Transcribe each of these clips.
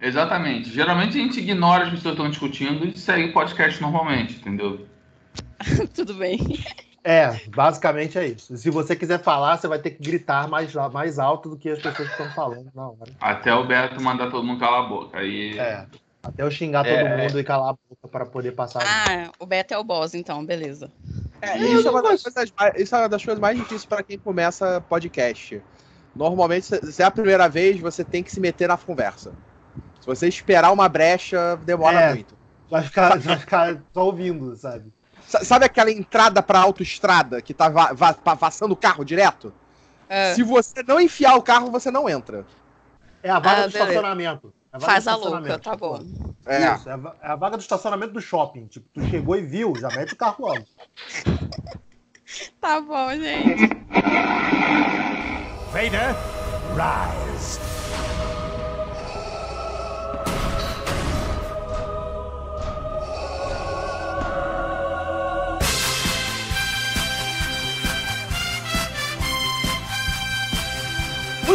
Exatamente. Geralmente a gente ignora as pessoas que estão discutindo e segue o podcast normalmente, entendeu? Tudo bem. É, basicamente é isso. Se você quiser falar, você vai ter que gritar mais, mais alto do que as pessoas que estão falando na hora. Até o Beto mandar todo mundo calar a boca. Aí... É. Até eu xingar todo É. mundo e calar a boca para poder passar. Ah, o Beto é o boss, então, beleza. É, isso, é uma das gosto. coisas mais, isso é uma das coisas mais difíceis para quem começa podcast. Normalmente, se é a primeira vez, você tem que se meter na conversa. Se você esperar uma brecha, demora É. muito. Vai ficar, vai ficar só ouvindo, sabe? Sa- Sabe aquela entrada pra autoestrada que tá va va pa- passando o carro direto? Ah, Se você não enfiar o carro, você não entra. É a vaga Ah, do beleza. estacionamento. É vaga faz do a louca, tá bom. É. Isso, é a é a vaga do estacionamento do shopping. Tipo, tu chegou e viu, já mete o carro logo. Tá bom, gente. Vader, rise.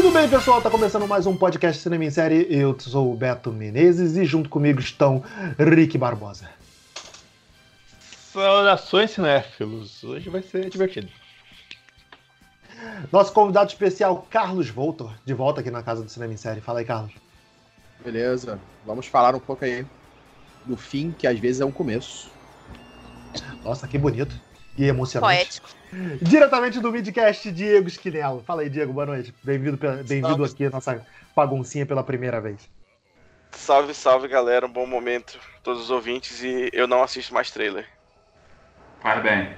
Muito bem, pessoal, tá começando mais um podcast Cinema em Série. Eu sou o Beto Menezes e junto comigo estão Rick Barbosa. Saudações cinéfilos. Hoje vai ser divertido. Nosso convidado especial, Carlos Voltor, de volta aqui na casa do Cinema em Série. Fala aí, Carlos. Beleza. Vamos falar um pouco aí do fim, que às vezes é um começo. Nossa, que bonito e emocionante. Poético. Diretamente do Midcast, Diego Esquinelo. Fala aí, Diego, boa noite. Bem-vindo bem-vindo aqui à nossa baguncinha pela primeira vez. Salve, salve galera, um bom momento todos os ouvintes e eu não assisto mais trailer. Faz bem.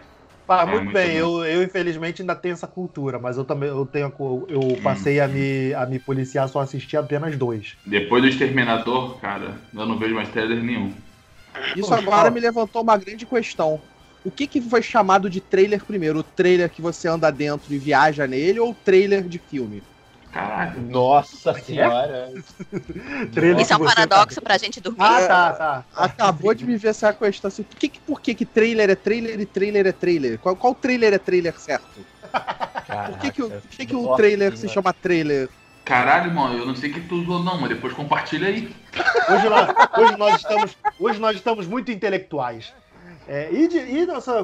Ah, É, muito, muito bem, bom. eu, eu infelizmente ainda tenho essa cultura, mas eu também eu tenho eu passei a me, a me policiar só assistir apenas dois. Depois do Exterminador, cara, eu não vejo mais trailer nenhum. Isso agora me levantou uma grande questão. O que, que foi chamado de trailer primeiro? O trailer que você anda dentro e viaja nele ou o trailer de filme? Caralho. Nossa senhora. Trailer Isso é um paradoxo pra gente dormir. Ah, tá, tá. Acabou de me ver essa questão assim. Por que, que, por que, que trailer é trailer e trailer é trailer? Qual, qual trailer é trailer certo? Por que, que, o- por que, que o trailer se chama trailer? Caralho, mano, eu não sei o que tu usou não, mas depois compartilha aí. Hoje nós, hoje nós estamos, hoje nós estamos muito intelectuais. É, e, de- e nossa,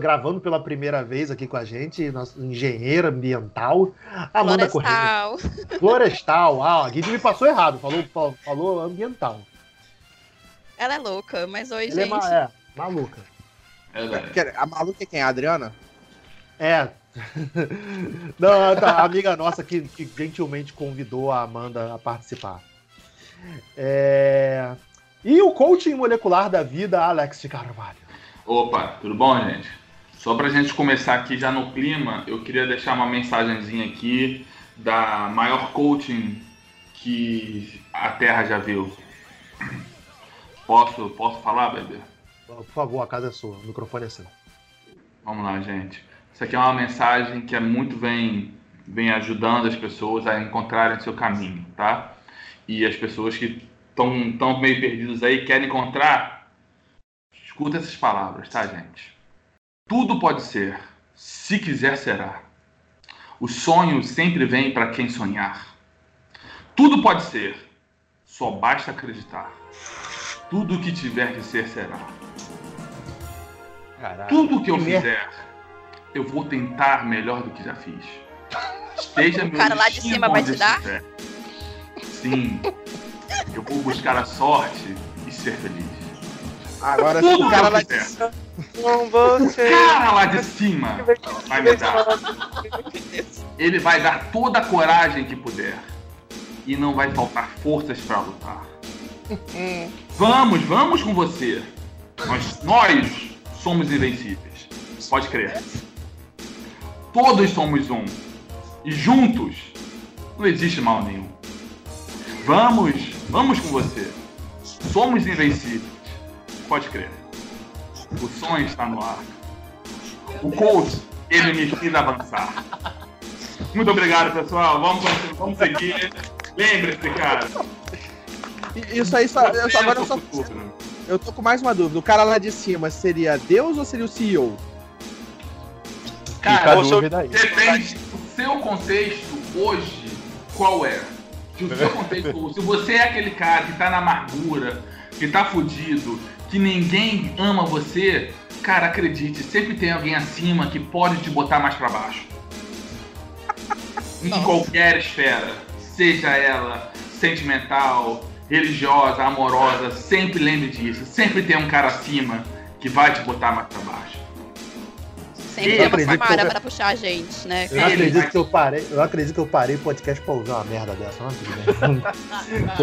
gravando pela primeira vez aqui com a gente, nossa engenheira ambiental, Amanda Correia. Florestal. Florestal. Ah, a Guide me passou errado, falou, falou, ambiental. Ela é louca, mas oi, Ela é, gente. ma- é, maluca. É, A maluca é quem? A Adriana? É. Não, tá, a amiga nossa que, que gentilmente convidou a Amanda a participar. É, E o coaching molecular da vida, Alex de Carvalho. Opa, tudo bom, gente? Só pra gente começar aqui já no clima, eu queria deixar uma mensagenzinha aqui da maior coaching que a Terra já viu. Posso, posso falar, bebê? Por favor, a casa é sua, o microfone é seu. Vamos lá, gente. Isso aqui é uma mensagem que é muito vem, vem ajudando as pessoas a encontrarem seu caminho, tá? E as pessoas que estão tão meio perdidas aí querem encontrar, escuta essas palavras, tá, gente? Tudo pode ser, se quiser será. O sonho sempre vem para quem sonhar. Tudo pode ser, só basta acreditar. Tudo que tiver que ser será. Caralho. Tudo que eu Que fizer, eu vou tentar melhor do que já fiz. Esteja O meu cara lá de destino cima vai onde te dar? Sim. Eu vou buscar a sorte e ser feliz. Agora Tudo o que cara lá de Com você. cara lá de cima vai me dar. Ele vai dar toda a coragem que puder. E não vai faltar forças para lutar. Vamos, vamos com você. Nós, nós somos invencíveis. Pode crer. Todos somos um. E juntos não existe mal nenhum. Vamos, vamos com você. Somos invencíveis. Pode crer. O sonho está no ar. O coach, ele me fez avançar. Muito obrigado, pessoal. Vamos, vamos seguir. Lembre-se, cara. Isso aí, só, eu, só- agora eu, é só, eu tô com mais uma dúvida. O cara lá de cima seria Deus ou seria o CEO? Fica a Cara, eu- dúvida aí. depende do seu contexto hoje, qual é? Se o seu contexto, se você é aquele cara que tá na amargura, que tá fudido, que ninguém ama você, cara, acredite, sempre tem alguém acima que pode te botar mais pra baixo. em Nossa. qualquer esfera, seja ela sentimental, religiosa, amorosa, sempre lembre disso. Sempre tem um cara acima que vai te botar mais pra baixo. Sempre Eu tem uma acredito que Samara eu- pra puxar a gente, né? Eu acredito que eu parei, eu acredito que eu parei o podcast pra usar uma merda dessa, mas tudo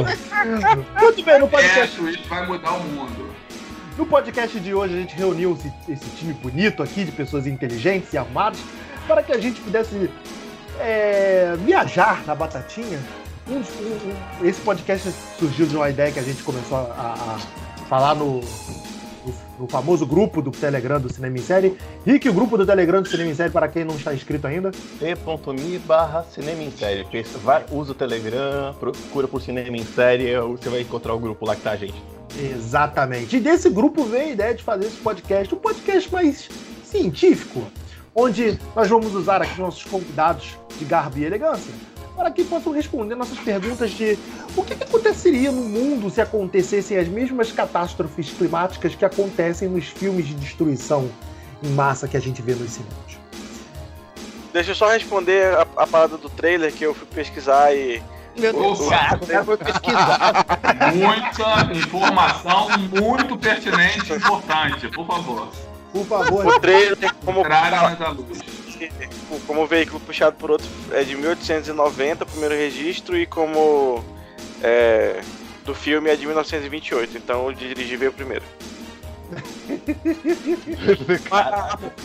bem. Muito bem, no podcast, Isso, isso vai mudar o mundo. No podcast de hoje a gente reuniu esse, esse time bonito aqui de pessoas inteligentes e amadas para que a gente pudesse é, viajar na batatinha. Um- um- um- esse podcast surgiu de uma ideia que a gente começou a, a falar no, no, famoso grupo do Telegram do Cinema em Série. Rick, o grupo do Telegram do Cinema em Série, para quem não está inscrito ainda. t.me barra cinema em série. Vai, usa o Telegram, procura por cinema em série, você vai encontrar o grupo lá que tá a gente. Exatamente. E desse grupo veio a ideia de fazer esse podcast, um podcast mais científico, onde nós vamos usar aqui nossos convidados de garbo e elegância para que possam responder nossas perguntas de o que, que aconteceria no mundo se acontecessem as mesmas catástrofes climáticas que acontecem nos filmes de destruição em massa que a gente vê nos cinemas. Deixa eu só responder a, a parada do trailer que eu fui pesquisar e. Meu Deus. Opa, O cara foi pesquisar. muita informação muito pertinente e importante, por favor. Por O favor, trailer tem como, Trarem à luz. Como veículo puxado por outro é de 1890, o primeiro registro, e como é, do filme é de 1928. Então o dirigir veio primeiro.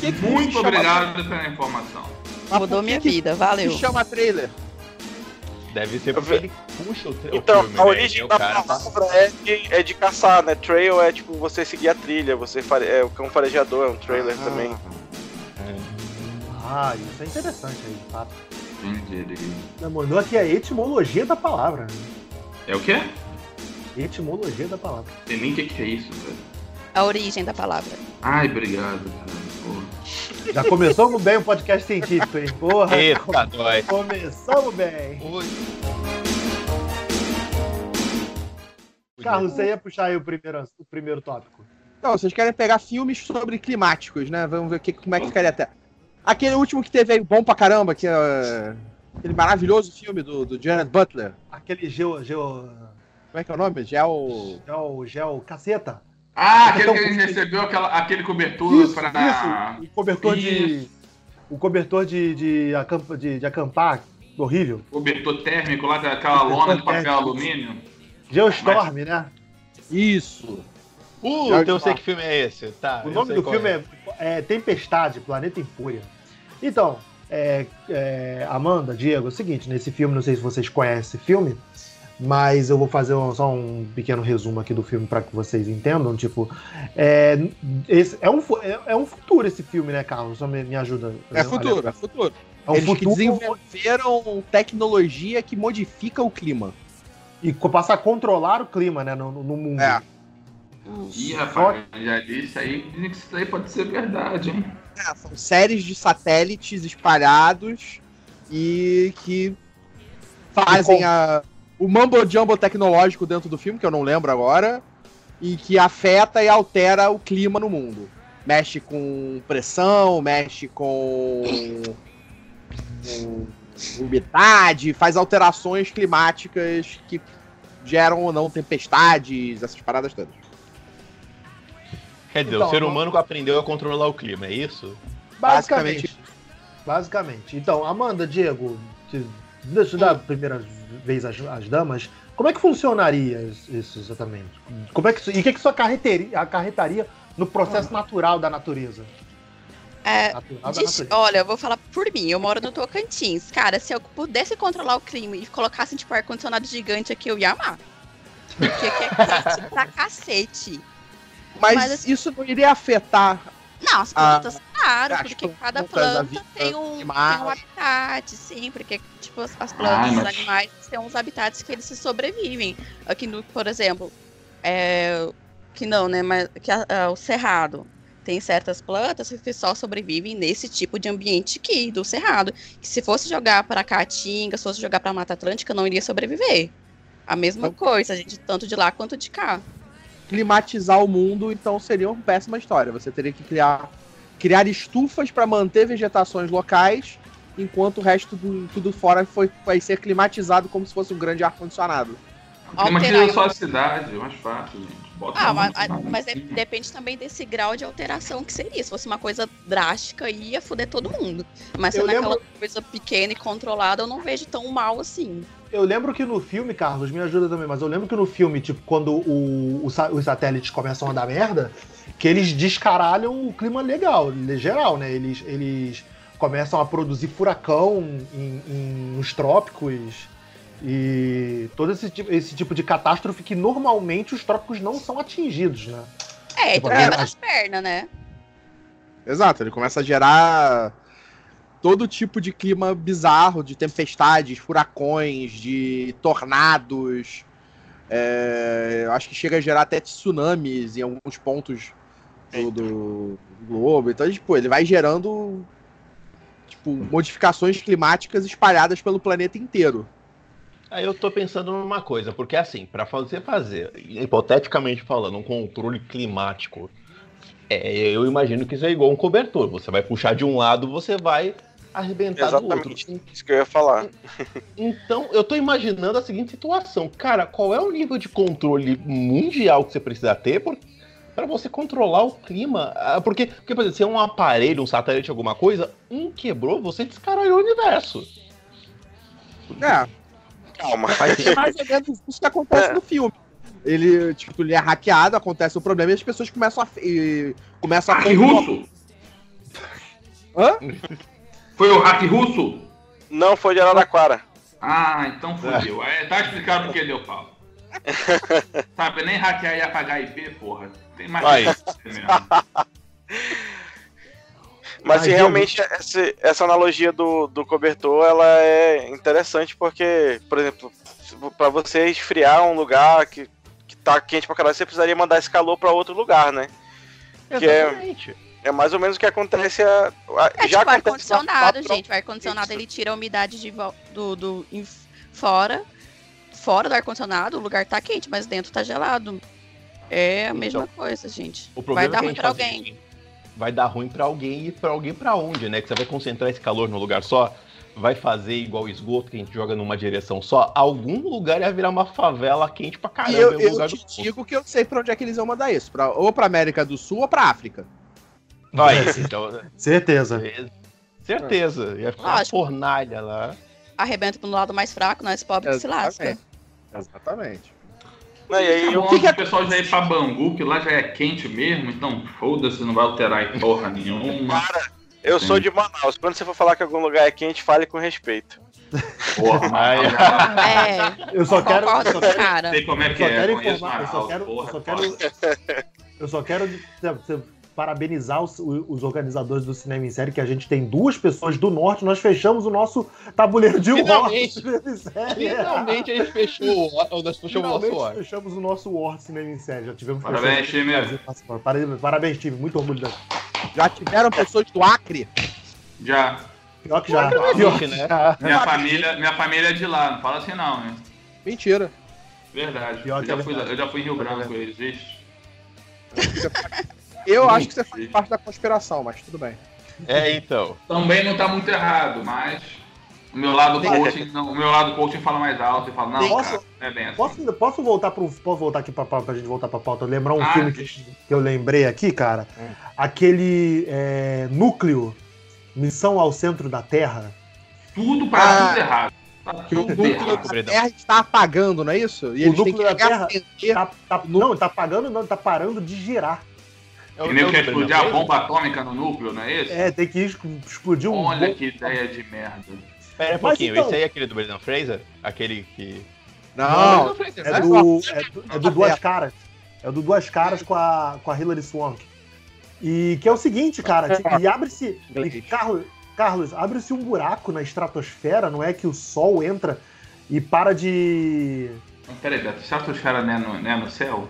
Que que Muito chama- obrigado pela informação. mas Mudou por minha que vida, que valeu. chama trailer? Deve ser porque ele puxa o, tra- o Então, filme, a né? origem o da tá- palavra é de, é de caçar, né? Trail é tipo você seguir a trilha, você fare... é o cão farejador, é um trailer também. Ah, isso é interessante aí, de fato. Entendi. Mandou aqui a etimologia da palavra. né? É o quê? Etimologia da palavra. Tem nem o que, que é isso, velho. A origem da palavra. Ai, obrigado, cara. Porra. Já começamos bem o podcast científico, hein? Porra! Eita, nós. Começamos bem! Oi. Carlos, você ia puxar aí o primeiro, o primeiro tópico. Não, vocês querem pegar filmes sobre climáticos, né? Vamos ver o que, como é que ficaria até. Aquele último que teve aí, bom pra caramba, que é aquele maravilhoso filme do, do Jared Butler. Aquele geo. geo. Como é que é o nome? Gel. geo. geo. caceta. Ah, aquele que a gente recebeu aquela, aquele cobertor Isso, pra. isso. O cobertor de. Isso. O cobertor de, de, acampa, de, de acampar, horrível. Cobertor térmico lá, daquela lona de papel térmico. alumínio. Geostorm, né? Isso. Uh, então eu sei que filme é esse. Tá, O nome do filme é, é Tempestade, Planeta em Fúria. Então, é, é, Amanda, Diego, é o seguinte, nesse filme, não sei se vocês conhecem esse filme, mas eu vou fazer um- só um pequeno resumo aqui do filme para que vocês entendam. Tipo, é, esse, é, um, é, é um futuro esse filme, né, Carlos? Só me, me ajuda. É futuro, é futuro. É um Eles que futuro desenvolveram tecnologia que modifica o clima. e passa a controlar o clima, né, no, no mundo. É. Ih, rapaz, já disse aí, dizem que isso aí pode ser verdade, hein? É, são séries de satélites espalhados e que fazem a, o mumbo jumbo tecnológico dentro do filme, que eu não lembro agora, e que afeta e altera o clima no mundo. Mexe com pressão, mexe com, com umidade, faz alterações climáticas que geram ou não tempestades, essas paradas todas. Quer dizer, Então, o ser não- humano aprendeu a controlar o clima, é isso? Basicamente. Basicamente. Então, Amanda, Diego, deixa eu dar a primeira vez as, as damas. Como é que funcionaria isso exatamente? Como é que, e o que, que isso acarretaria, acarretaria no processo natural da natureza? É, Natural da natureza. olha, eu vou falar por mim, eu moro no Tocantins. Cara, se eu pudesse controlar o clima e colocasse, tipo, ar-condicionado gigante aqui, eu ia amar. Porque aqui é quente pra cacete. Mas, Mas, assim- isso não iria afetar Não, as Ah, plantas, claro, as porque plantas, cada a planta vida tem um, tem um habitat, sim, porque, tipo, as, as Ai, plantas, os mas- animais têm uns habitats que eles se sobrevivem. Aqui no, por exemplo, é, que não, né, mas que a- a- o cerrado tem certas plantas que só sobrevivem nesse tipo de ambiente aqui, do Cerrado. Que se fosse jogar para Caatinga, se fosse jogar para Mata Atlântica, não iria sobreviver. A mesma coisa, gente, tanto de lá quanto de cá. Climatizar o mundo, então seria uma péssima história. Você teria que criar, criar estufas para manter vegetações locais, enquanto o resto do tudo fora foi, vai ser climatizado como se fosse um grande ar-condicionado. Climatiza só a cidade, é mais fácil, gente. Bota Ah, mas, de mas é- depende também desse grau de alteração que seria. Se fosse uma coisa drástica, ia foder todo mundo. Mas se é naquela lembro- coisa pequena e controlada, eu não vejo tão mal assim. Eu lembro que no filme, Carlos, me ajuda também, mas eu lembro que no filme, tipo, quando o- o os satélites começam a dar merda, que eles descaralham o clima legal, geral, né? Eles, eles começam a produzir furacão em, em- nos trópicos e todo esse tipo, esse tipo de catástrofe que normalmente os trópicos não são atingidos, né? É, e Tipo, mas- as pernas, né? Exato, ele começa a gerar todo tipo de clima bizarro, de tempestades, furacões, de tornados. É, eu acho que chega a gerar até tsunamis em alguns pontos do, do globo. Então, tipo, ele vai gerando tipo, modificações climáticas espalhadas pelo planeta inteiro. Aí eu tô pensando numa coisa, porque assim, pra você fazer, hipoteticamente falando, um controle climático, é, eu imagino que isso é igual um cobertor. Você vai puxar de um lado, você vai arrebentar do outro. Exatamente. Isso que eu ia falar. Então, eu tô imaginando a seguinte situação. Cara, qual é o nível de controle mundial que você precisa ter por, para você controlar o clima? Ah, Porque, porque, por exemplo, se é um aparelho, um satélite, alguma coisa, um quebrou, você descaralhou o universo. É, Calma. é mais ou menos isso que acontece no filme. Ele, tipo, ele é hackeado, acontece o problema e as pessoas começam a. e- começam a Hack russo? Hã? Foi o hack russo? Não foi de Araraquara. Ah, então fodeu. É, tá explicado por que deu pau. Sabe, nem hackear e apagar IP, porra. Tem mais. Mas se realmente essa, essa analogia do, do cobertor ela é interessante porque, por exemplo, para você esfriar um lugar que, que tá quente pra caralho, você precisaria mandar esse calor pra outro lugar, né? Que é- Exatamente. É mais ou menos o que acontece a, a- É já tipo ar-condicionado, na- gente. O ar-condicionado ele tira a umidade de do, do em- fora. Fora do ar-condicionado, o lugar tá quente, mas dentro tá gelado. É a mesma coisa, gente. O Vai problema dar é que a ruim pra alguém. Isso. Vai dar ruim pra alguém e pra alguém pra onde, né? Que você vai concentrar esse calor num lugar só, vai fazer igual o esgoto que a gente joga numa direção só. Algum lugar ia virar uma favela quente pra E caramba eu, algum eu lugar te digo que eu sei pra onde é que eles vão mandar isso. Pra, ou pra América do Sul ou pra África. Vai, então, Certeza. certeza. Ia ficar uma fornalha lá. Arrebenta pro lado mais fraco, nós pobres que se lasca. Exatamente. Não, e aí É eu, bom o pessoal já ir pra Bangu, que lá já é quente mesmo, então foda-se, não vai alterar em porra nenhuma. eu sou de Manaus. Quando você for falar que algum lugar é quente, fale com respeito. Porra, mas É, Eu só quero. eu só quero- cara. sei como é Eu que só é. quero conheço informar, eu só quero, eu só quero, eu só quero parabenizar os, os organizadores do Cinema em Série, que a gente tem duas pessoas do norte, nós fechamos o nosso tabuleiro de Finalmente. Cinema em Série. Finalmente a gente fechou o nós fechamos o nosso fechamos o nosso Cinema em Série. Já tivemos Parabéns, time. Parabéns, parabéns, time. Muito orgulho da Já tiveram pessoas do Acre? Já. Pior que já. Pior que né? já. Minha família, minha família é de lá, não fala assim não, né? Mentira. Verdade. Eu que é já, fui, verdade. eu já fui em Rio Branco, existe. Eu acho que você faz parte da conspiração, mas tudo bem. É, então. Também não tá muito errado, mas o meu lado coaching, não, o meu lado coaching fala mais alto e fala, não, Posso- cara, é bem assim. Posso, posso voltar pro. Posso voltar aqui pra, pra, pra gente voltar pra pauta? Lembrar um Ah, filme que, que eu lembrei aqui, cara. Hum. Aquele é, núcleo, Missão ao Centro da Terra. Tudo para Ah, tudo errado. Tá Que o núcleo errado. da Terra está apagando, não é isso? E O núcleo da Terra reacender. Tá, tá- não, ele tá pagando, não, ele tá parando de girar. É o- Que nem é explodir a bomba atômica no núcleo, não é esse? É, tem que explodir um. Olha que ideia de merda. Espera um pouquinho, então- esse aí é aquele do Brendan Fraser? Aquele que. Não, Fraser, É né? do, é do, é do Duas Caras. É do Duas Caras com a, com a Hilary Swank. E que é o seguinte, cara, e abre-se. Carlos, Carlos abre-se um buraco na estratosfera, não é que o Sol entra e para de. Peraí, Beto, estratosfera não é no, não é no céu?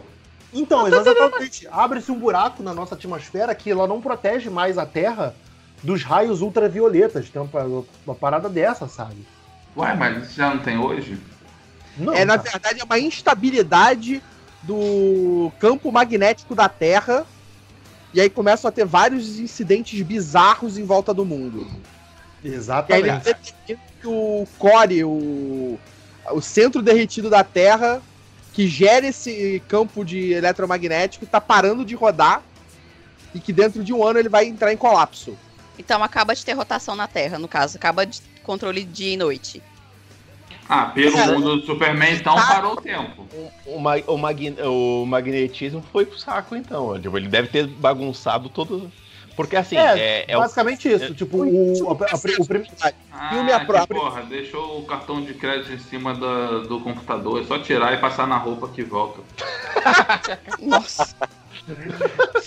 Então, exatamente. Abre-se um buraco na nossa atmosfera que ela não protege mais a Terra dos raios ultravioletas. Tem uma, uma parada dessa, sabe? Ué, mas isso já não tem hoje? Não, é, na verdade, é uma instabilidade do campo magnético da Terra. E aí começam a ter vários incidentes bizarros em volta do mundo. E aí Exatamente. que o core, o, o centro derretido da Terra, que gera esse campo de eletromagnético, tá parando de rodar. E que dentro de um ano ele vai entrar em colapso. Então acaba de ter rotação na Terra, no caso, acaba de controle dia e noite. Ah, pelo É. mundo do Superman, então Tá. parou o tempo. O, o, o magnetismo foi pro saco, então. Ele deve ter bagunçado todo. Porque assim, É, é, é o- basicamente isso. Tipo, o, a- a- o prim- Ah, Filme a que própria- porra, deixou o cartão de crédito em cima da- do computador. É só tirar e passar na roupa que volta. Nossa.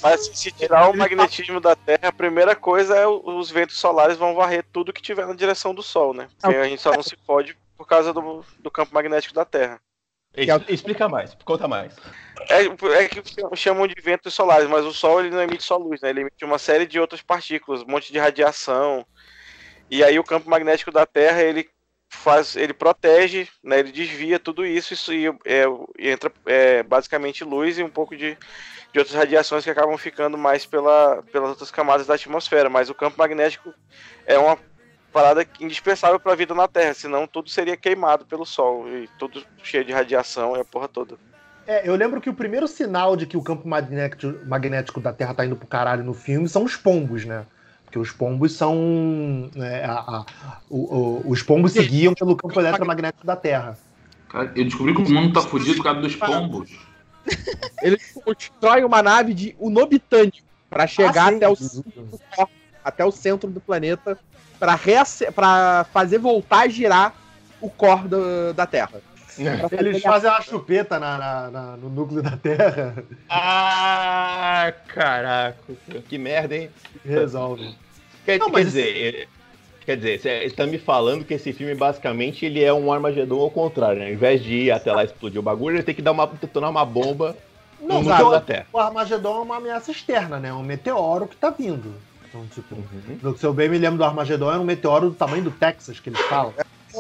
Mas se tirar o magnetismo da Terra, a primeira coisa é os ventos solares vão varrer tudo que tiver na direção do Sol, né? Porque a gente só não se pode por causa do, do campo magnético da Terra. Es- Explica mais, conta mais. É, é que chamam de ventos solares, mas o Sol ele não emite só luz, né? Ele emite uma série de outras partículas, um monte de radiação. E aí o campo magnético da Terra ele faz, ele protege, né? Ele desvia tudo isso, isso e, é, entra é, basicamente luz e um pouco de, de outras radiações que acabam ficando mais pela, pelas outras camadas da atmosfera. Mas o campo magnético é uma parada indispensável para a vida na Terra, senão tudo seria queimado pelo Sol e tudo cheio de radiação e a porra toda. É, eu lembro que o primeiro sinal de que o campo magnético, magnético da Terra tá indo pro caralho no filme são os pombos, né? Porque os pombos são. é, a- a- o- o- os pombos se guiam pelo campo eletromagnético da Terra. Cara, eu descobri que o mundo tá fudido por causa dos pombos. Eles constroem uma nave de Unobitânio para chegar Ah, até, o, até o centro do planeta para fazer voltar a girar o core do- da Terra. Fazer Eles fazem uma chupeta na- na- na- no núcleo da Terra Ah, caraca. Que merda, hein? resolve. Quer, Não, quer dizer, é- quer dizer, você está me falando que esse filme basicamente ele é um Armagedon ao contrário, né? Ao invés de ir até lá explodir o bagulho, ele tem que dar uma detonar uma bomba Não, no núcleo da Terra. o Armagedon é uma ameaça externa, né? É um meteoro que tá vindo. Então, tipo, Uhum. no que eu bem me lembro do Armagedon, era um meteoro do tamanho do Texas que eles falam.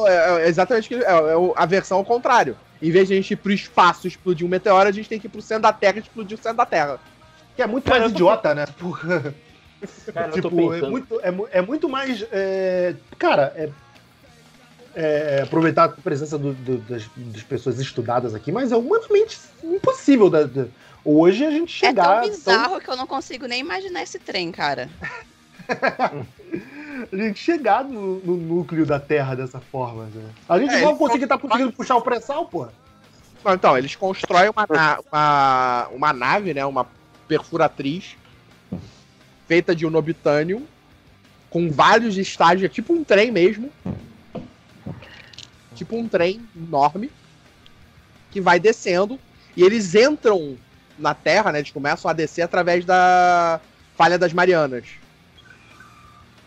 É, é exatamente que- é, é o- a versão ao contrário. Em vez de a gente ir pro espaço e explodir um meteoro, a gente tem que ir pro centro da Terra e explodir o centro da Terra. Que é muito Cara, mais eu tô- idiota, né? Porra. Cara, tô tipo, é muito, é, é muito mais. é, cara, é, é, aproveitar a presença do- do- das, das pessoas estudadas aqui, mas é humanamente impossível da- da- hoje a gente É chegar. tão bizarro que eu não consigo nem imaginar esse trem, cara. a gente chegar no, no núcleo da Terra dessa forma. Né? A gente É, não conseguir tá conseguindo puxar o pré-sal, pô. Não, então, eles constroem uma, na- uma, uma nave, né? Uma perfuratriz feita de unobitânio com vários estágios, é tipo um trem mesmo. Tipo um trem enorme que vai descendo e eles entram na Terra, né? Eles começam a descer através da falha das Marianas.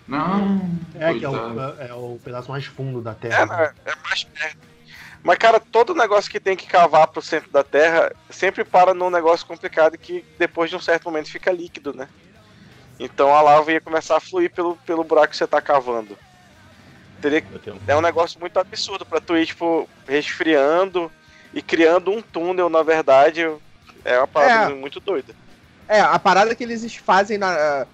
Não. É, que é o, é o pedaço mais fundo da É, Terra. né? né, é mais perto. Mas, cara, todo negócio que tem que cavar pro centro da Terra sempre para num negócio complicado que depois de um certo momento fica líquido, né? Então a lava ia começar a fluir pelo, pelo buraco que você tá cavando. Teria, é um negócio muito absurdo pra tu ir, tipo, resfriando e criando um túnel, na verdade. É uma parada É. muito doida. É, a parada que eles fazem na.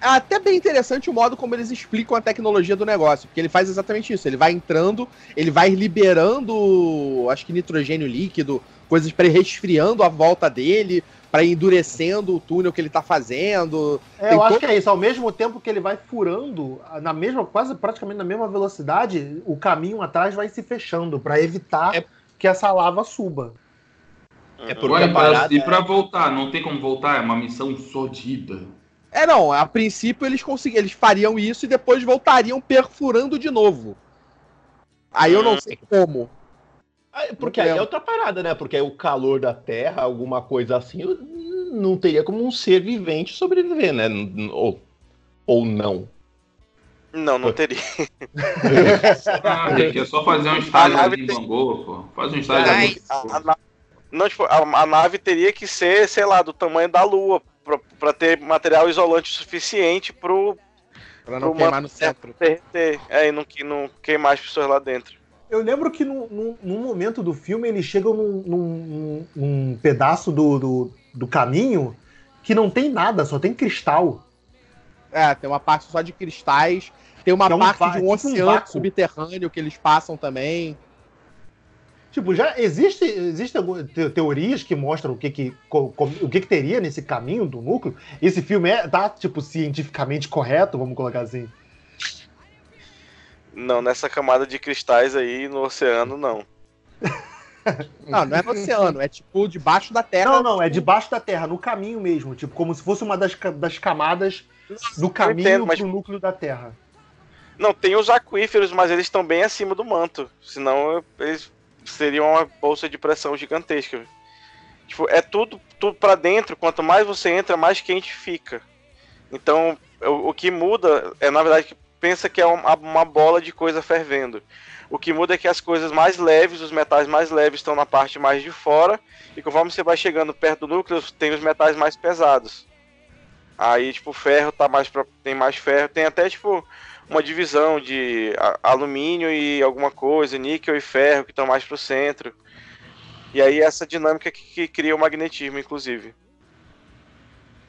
É até bem interessante o modo como eles explicam a tecnologia do negócio, porque ele faz exatamente isso. Ele vai entrando, ele vai liberando, acho que nitrogênio líquido, coisas para ir resfriando a volta dele, para ir endurecendo o túnel que ele tá fazendo. É, eu acho todo- que é isso. Ao mesmo tempo que ele vai furando, na mesma, quase praticamente na mesma velocidade, o caminho atrás vai se fechando para evitar É- que essa lava suba. É Uhum. por- Ué, a parada e é- pra voltar, não tem como voltar? É uma missão sordida. É, não, a princípio eles conseguiam, eles fariam isso e depois voltariam perfurando de novo. Aí eu não sei como. Ah, Porque aí é outra parada, né? Porque aí o calor da Terra, alguma coisa assim, não teria como um ser vivente sobreviver, né? Ou, ou não. Não, não teria. Ah, é só fazer um estágio ali em tem- Bangu, pô. Faz um estágio ali. A, Não, tipo, a, a, nave teria que ser, sei lá, do tamanho da Lua, pra, pra ter material isolante suficiente pro. Pra não pro queimar no centro. Derreter. É, e não, não queimar as pessoas lá dentro. Eu lembro que num, num, momento do filme eles chegam num, num, num pedaço do, do, do, caminho que não tem nada, só tem cristal. É, tem uma parte só de cristais, tem uma é um parte de um oceano um subterrâneo que eles passam também. Tipo, já existe, existe teorias que mostram o que que, o que que teria nesse caminho do núcleo? Esse filme é, tá, tipo, cientificamente correto, vamos colocar assim? Não, nessa camada de cristais aí no oceano, não. Não, não é no oceano, é tipo debaixo da terra. Não, não, é debaixo da terra, no caminho mesmo. Tipo, como se fosse uma das, das camadas do caminho entendo, mas... pro núcleo da terra. Não, tem os aquíferos, mas eles estão bem acima do manto. Senão eles seriam uma bolsa de pressão gigantesca. Tipo, é tudo, tudo para dentro. Quanto mais você entra, mais quente fica. Então, o, o que muda é, na verdade, que pensa que é uma, uma bola de coisa fervendo. O que muda é que as coisas mais leves, os metais mais leves estão na parte mais de fora, e conforme você vai chegando perto do núcleo, tem os metais mais pesados. Aí, tipo, ferro tá mais pra, tem mais ferro, tem até tipo uma divisão de alumínio e alguma coisa, níquel e ferro que estão mais pro centro. E aí essa dinâmica que, que cria o magnetismo, inclusive.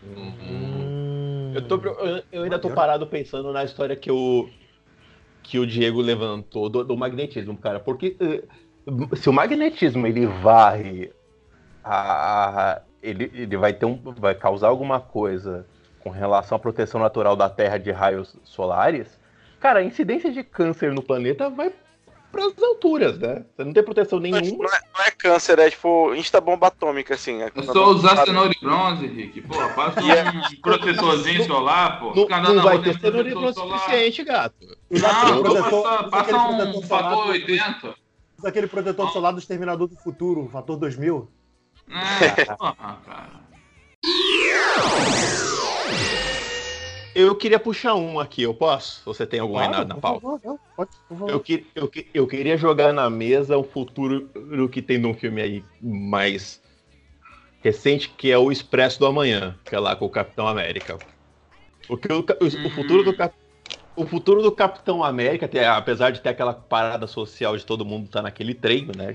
Uhum. Eu, tô, eu, eu, ainda tô parado pensando na história que o, que o Diego levantou do, do magnetismo, cara. Porque uh, se o magnetismo ele varre, a, a, ele, ele vai, ter um, vai causar alguma coisa com relação à proteção natural da Terra de raios solares, Cara, a incidência de câncer no planeta vai para as alturas, né? Você não tem proteção nenhuma. Não é, não é câncer, é tipo insta-bomba atômica, assim. É eu só usar cenoura e bronze, Rick. Pô, passa um protetorzinho solar, pô. Não, não, não vai ter cenoura e bronze suficiente, gato. Não, protetor, passa, passa um fator 80. Usa aquele protetor solar do Exterminador do Futuro, fator 2000. É, porra, cara. Eu queria puxar um aqui, eu posso? Você tem algum claro, aí na, na pauta? Favor, pode, eu, que, eu, eu queria jogar na mesa o futuro que tem num filme aí mais recente, que é o Expresso do Amanhã, que é lá com o Capitão América. Porque o, o, o futuro do o futuro do Capitão América, apesar de ter aquela parada social de todo mundo estar tá naquele treino, né?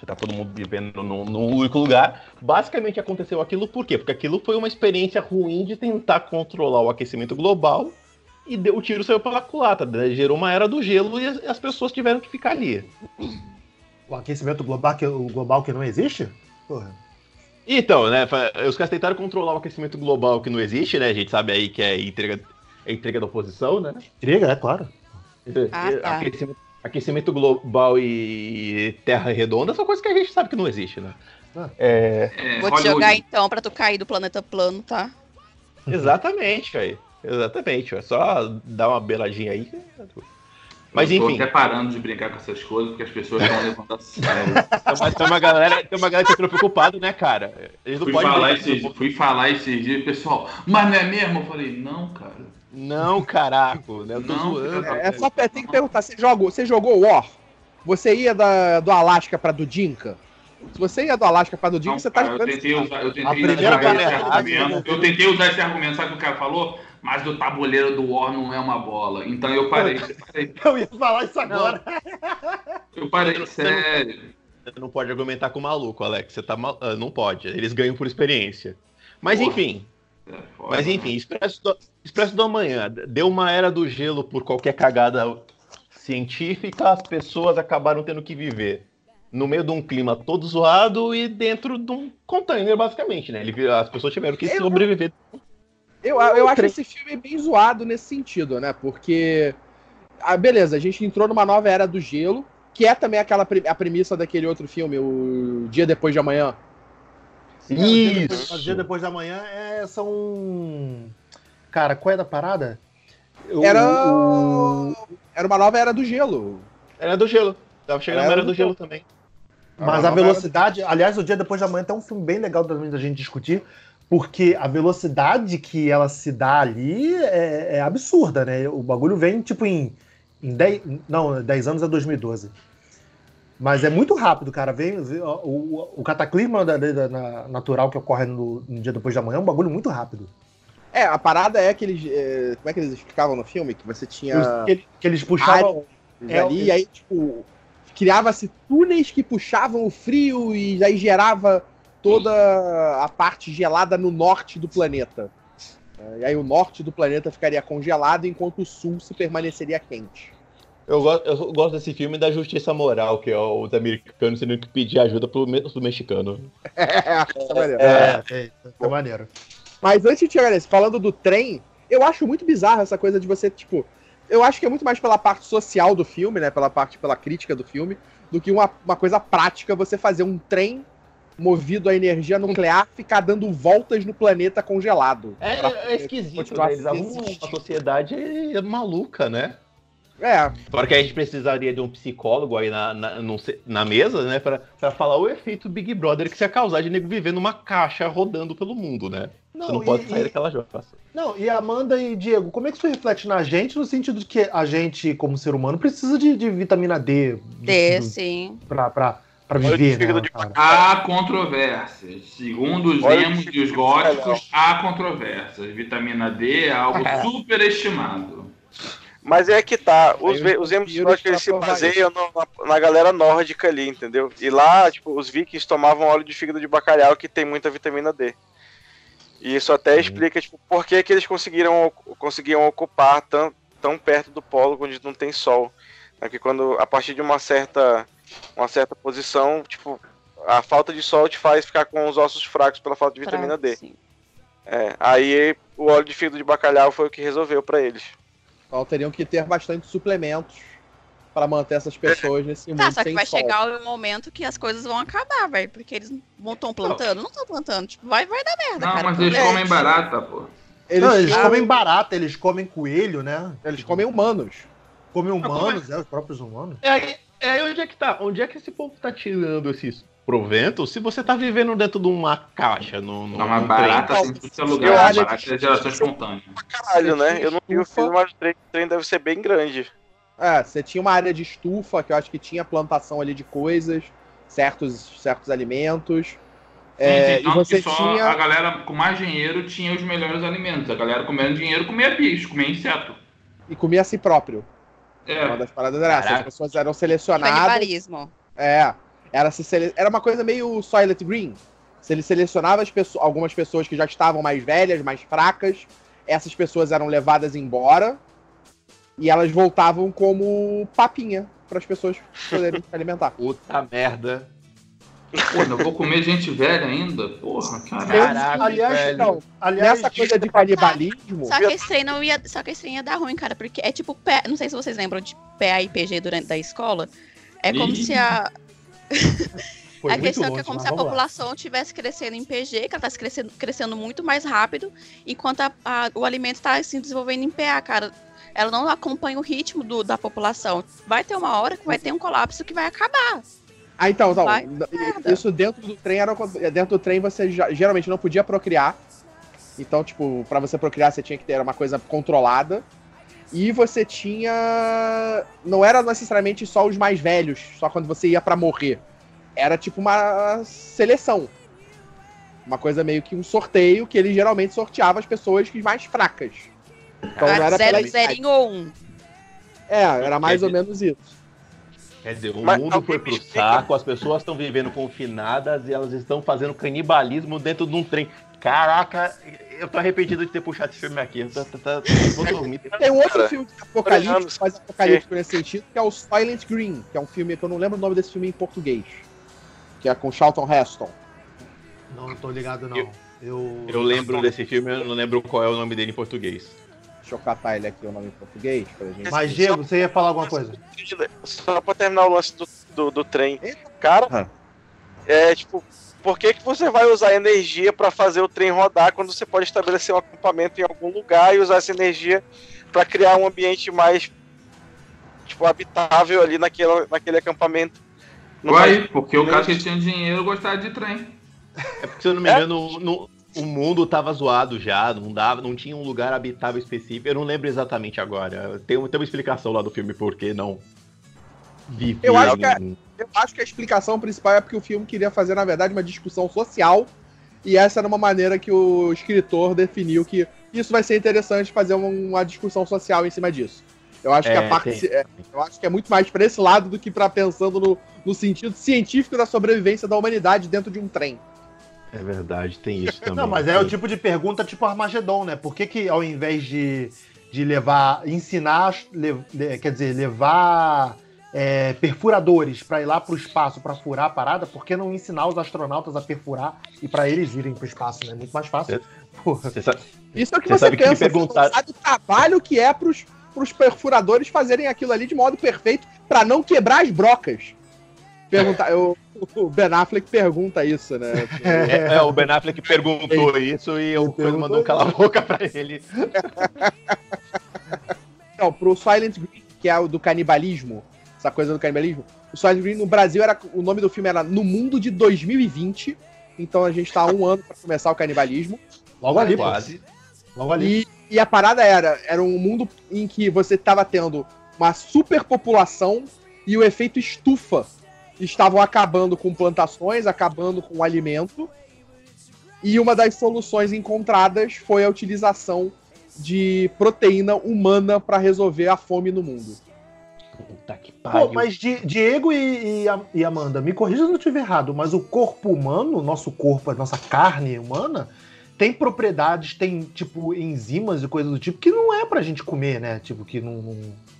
Você tá todo mundo vivendo num, num, único lugar. Basicamente aconteceu aquilo por quê? Porque aquilo foi uma experiência ruim de tentar controlar o aquecimento global e deu, o tiro saiu pela culata. Né? Gerou uma era do gelo e as, as, pessoas tiveram que ficar ali. O aquecimento global que, o global que não existe? Porra. Então, né? Os caras tentaram controlar o aquecimento global que não existe, né? A gente sabe aí que é entrega, é entrega da oposição, né? Entrega, é claro. Ah, tá. Aquecimento aquecimento global e terra redonda são coisas que a gente sabe que não existe, né? Ah. É... É, Vou te jogar então pra tu cair do planeta plano, tá? Exatamente, aí. Exatamente. É só dar uma beladinha aí. Mas eu tô enfim. até parando de brincar com essas coisas, porque as pessoas estão levando a sério. tem, uma galera, tem uma galera que tá preocupado, né, cara? Eles não fui, podem falar esses, fui falar esses dias, pessoal, mas não é mesmo? Eu falei, não, cara. Não, caraco, né? Eu tô não, zoando. É, é só tem que perguntar, você jogou, você jogou War? Você ia da, do Alasca pra Dudinka? Se você ia do Alasca pra Dudinka, você tá jogando. Eu tentei usar, eu tentei usar esse argumento. Eu tentei usar esse argumento, sabe o que o cara falou? Mas o tabuleiro do War não é uma bola. Então eu parei. Eu ia falar isso agora. Eu parei, sério. Você não pode argumentar com o maluco, Alex. Você tá mal... Ah, não pode. Eles ganham por experiência. Mas Porra. enfim. É Mas enfim, Expresso do, Expresso do Amanhã deu uma era do gelo por qualquer cagada científica, as pessoas acabaram tendo que viver no meio de um clima todo zoado e dentro de um container, basicamente, né? Ele, as pessoas tiveram que eu, sobreviver. Eu, eu acho esse filme bem zoado nesse sentido, né? Porque. Ah, beleza, a gente entrou numa nova era do gelo, que é também aquela a premissa daquele outro filme, o Dia Depois de Amanhã, isso. É, o dia depois, dia depois da manhã é, são. Cara, qual é da parada? Era. O... Era uma nova era do gelo. Era do gelo. Tava chegando era, era do gelo também. Mas a velocidade. Era... Aliás, o dia depois da manhã tem um filme bem legal também da gente discutir. Porque a velocidade que ela se dá ali é, é absurda, né? O bagulho vem, tipo, em, em 10. Não, 10 anos é 2012. Mas é muito rápido, cara. Vem, o, o cataclisma da, da- da- natural que ocorre no, no dia depois da manhã é um bagulho muito rápido. É, a parada é que eles. é, como é que eles explicavam no filme? Que você tinha. Que, que eles puxavam. É, ali, e aí, tipo, criava-se túneis que puxavam o frio e aí gerava toda a parte gelada no norte do planeta. É, E aí o norte do planeta ficaria congelado enquanto o sul se permaneceria quente. Eu gosto, eu gosto desse filme da justiça moral, que é os americanos tendo que pedir ajuda pro, pro mexicano. É, essa maneira. É, é, é maneiro. Mas antes de chegar nesse, falando do trem, eu acho muito bizarro essa coisa de você, tipo. Eu acho que é muito mais pela parte social do filme, né? Pela parte, pela crítica do filme, do que uma, uma coisa prática você fazer um trem movido a energia nuclear ficar dando voltas no planeta congelado. É, Pra é esquisito, né? Eles arrumam existindo. uma sociedade maluca, né? É, Porque a gente precisaria de um psicólogo aí na, na, não na mesa, né? Pra, pra falar o efeito Big Brother que se ia causar de nego viver numa caixa rodando pelo mundo, né? Você não e- pode e- sair daquela jossa. Não, e Amanda e Diego, como é que isso reflete na gente no sentido de que a gente, como ser humano, precisa de, de vitamina D D, do- sim. pra, pra, pra viver, né, de cara? Há controvérsias. Segundo os Olha emos que e os góticos, há controvérsias. Vitamina D é algo superestimado. Mas é que tá, os, eu os emos nórdicos, eles se pra provar baseiam no- na, na galera nórdica ali, entendeu? E lá, tipo, os vikings tomavam óleo de fígado de bacalhau que tem muita vitamina D. E isso até explica, tipo, por que, que eles conseguiram, conseguiam ocupar tão, tão perto do polo onde não tem sol. É que quando, a partir de uma certa, uma certa posição, tipo, a falta de sol te faz ficar com os ossos fracos pela falta de vitamina D. Sim. É, aí o óleo de fígado de bacalhau foi o que resolveu pra eles. Então teriam que ter bastante suplementos para manter essas pessoas nesse mundo Tá, só que sem vai sol. chegar o momento que as coisas vão acabar, velho. Porque eles não estão plantando. Não estão plantando. Tipo, vai, vai dar merda, Não, cara. mas eles É, comem barata, pô. Eles, Não, eles ah, comem barata, eles comem coelho, né? eles comem humanos. Comem humanos, é, os próprios humanos. É aí, é aí onde é que tá? Onde é que esse povo tá tirando esses proventos se você tá vivendo dentro de uma caixa no, no, num barata trem? tem tudo que é Eu lugar. acho Barata é geração espontânea. Caralho, né? Eu não vi o Estufa. filme, mas o trem, o trem deve ser bem grande. É, você tinha uma área de estufa, que eu acho que tinha plantação ali de coisas, certos, certos alimentos. É, Sim, e você que só tinha. a galera com mais dinheiro tinha os melhores alimentos. A galera com menos dinheiro comia bicho, comia inseto. E comia a si próprio. Uma É. das paradas era essa. As pessoas eram selecionadas. Canibalismo. É. Era, se sele... era uma coisa meio Silent Green. Se ele selecionava as pessoas, algumas pessoas que já estavam mais velhas, mais fracas, essas pessoas eram levadas embora e elas voltavam como papinha para as pessoas poderem se alimentar. Puta merda. Pô, eu vou comer gente velha ainda? Porra, caralho. Caraca, aliás, velho. Então, Aliás, nessa coisa de canibalismo, Só que esse trem não ia. Só que esse trem ia dar ruim, cara. Porque é tipo. Não sei se vocês lembram de PAIPG durante da escola. É como Ih. se a. foi a questão é que longe, é como se a população estivesse crescendo em PG, que ela está crescendo, crescendo muito mais rápido, enquanto a- a- o alimento está se desenvolvendo em PA, cara. Ela não acompanha o ritmo do- da população. Vai ter uma hora que vai ter um colapso que vai acabar. Ah, então, então Vai, isso dentro do trem era dentro do trem você já- geralmente não podia procriar. Então, tipo, pra você procriar você tinha que ter uma coisa controlada. E você tinha não era necessariamente só os mais velhos, só quando você ia pra morrer. Era tipo uma seleção. Uma coisa meio que um sorteio que ele geralmente sorteava as pessoas que mais fracas. Então não era pela zero, zerinho ou um. É, era mais ou menos isso. Quer dizer, o Mas mundo foi pro saco, as pessoas estão vivendo confinadas e elas estão fazendo canibalismo dentro de um trem. Caraca, eu tô arrependido de ter puxado esse filme aqui. Eu tô- tô- tô- vou dormir. Tem um outro Cara, filme de apocalíptico, mas apocalíptico nesse sentido, que é o Silent Green, que é um filme que eu não lembro o nome desse filme em português. Que é com Charlton Heston. Não, não tô ligado, não. Eu, Eu lembro desse filme, eu não lembro qual é o nome dele em português. Deixa eu catar ele aqui o nome em português pra gente. Mas, Diego, você ia falar alguma coisa? Só pra terminar o lance do, do, do trem. Cara, é tipo, por que, que você vai usar energia pra fazer o trem rodar quando você pode estabelecer um acampamento em algum lugar e usar essa energia pra criar um ambiente mais tipo, habitável ali naquele, naquele acampamento? Não faz- Uai, porque o cara que tinha dinheiro gostava de trem. É porque, se eu não me engano, no- o mundo tava zoado já, não, dava, não tinha um lugar habitável específico. Eu não lembro exatamente agora. Tem, tem uma explicação lá do filme por que não. Vive Eu acho que é- Eu acho que a explicação principal é porque o filme queria fazer, na verdade, uma discussão social. E essa era uma maneira que o escritor definiu que isso vai ser interessante fazer uma, uma discussão social em cima disso. Eu acho que É, a parte. tem- é, eu acho que é muito mais pra esse lado do que pra pensando no, no sentido científico da sobrevivência da humanidade dentro de um trem. É verdade, tem isso também. Não, mas é o tipo de pergunta tipo Armagedon, né? Por que, que ao invés de, de levar, ensinar, le- le- quer dizer, levar é, perfuradores pra ir lá pro espaço pra furar a parada, por que não ensinar os astronautas a perfurar e pra eles irem pro espaço, né? Muito mais fácil. Você sabe- Isso é o que Você você, sabe que pensa. Você sabe o trabalho que é pros, pros perfuradores fazerem aquilo ali de modo perfeito pra não quebrar as brocas. Perguntar, eu, o Ben Affleck pergunta isso, né? É, é, o Ben Affleck perguntou isso e o Coisa mandou um cala a boca pra ele. Não, pro Silent Green, que é o do canibalismo, essa coisa do canibalismo. O Silent Green no Brasil era. O nome do filme era No Mundo de 2020. Então a gente tá há um ano pra começar o canibalismo. Logo ali, pô. Quase. Logo ali. E, e a parada era, era um mundo em que você estava tendo uma superpopulação e o efeito estufa estavam acabando com plantações, acabando com o alimento. E uma das soluções encontradas foi a utilização de proteína humana para resolver a fome no mundo. Puta que Pô, pariu. mas Di- Diego e, e e Amanda, me corrija se eu estiver errado, mas o corpo humano, nosso corpo, a nossa carne humana, tem propriedades, tem, tipo, enzimas e coisas do tipo que não é pra gente comer, né? Tipo, que não. não-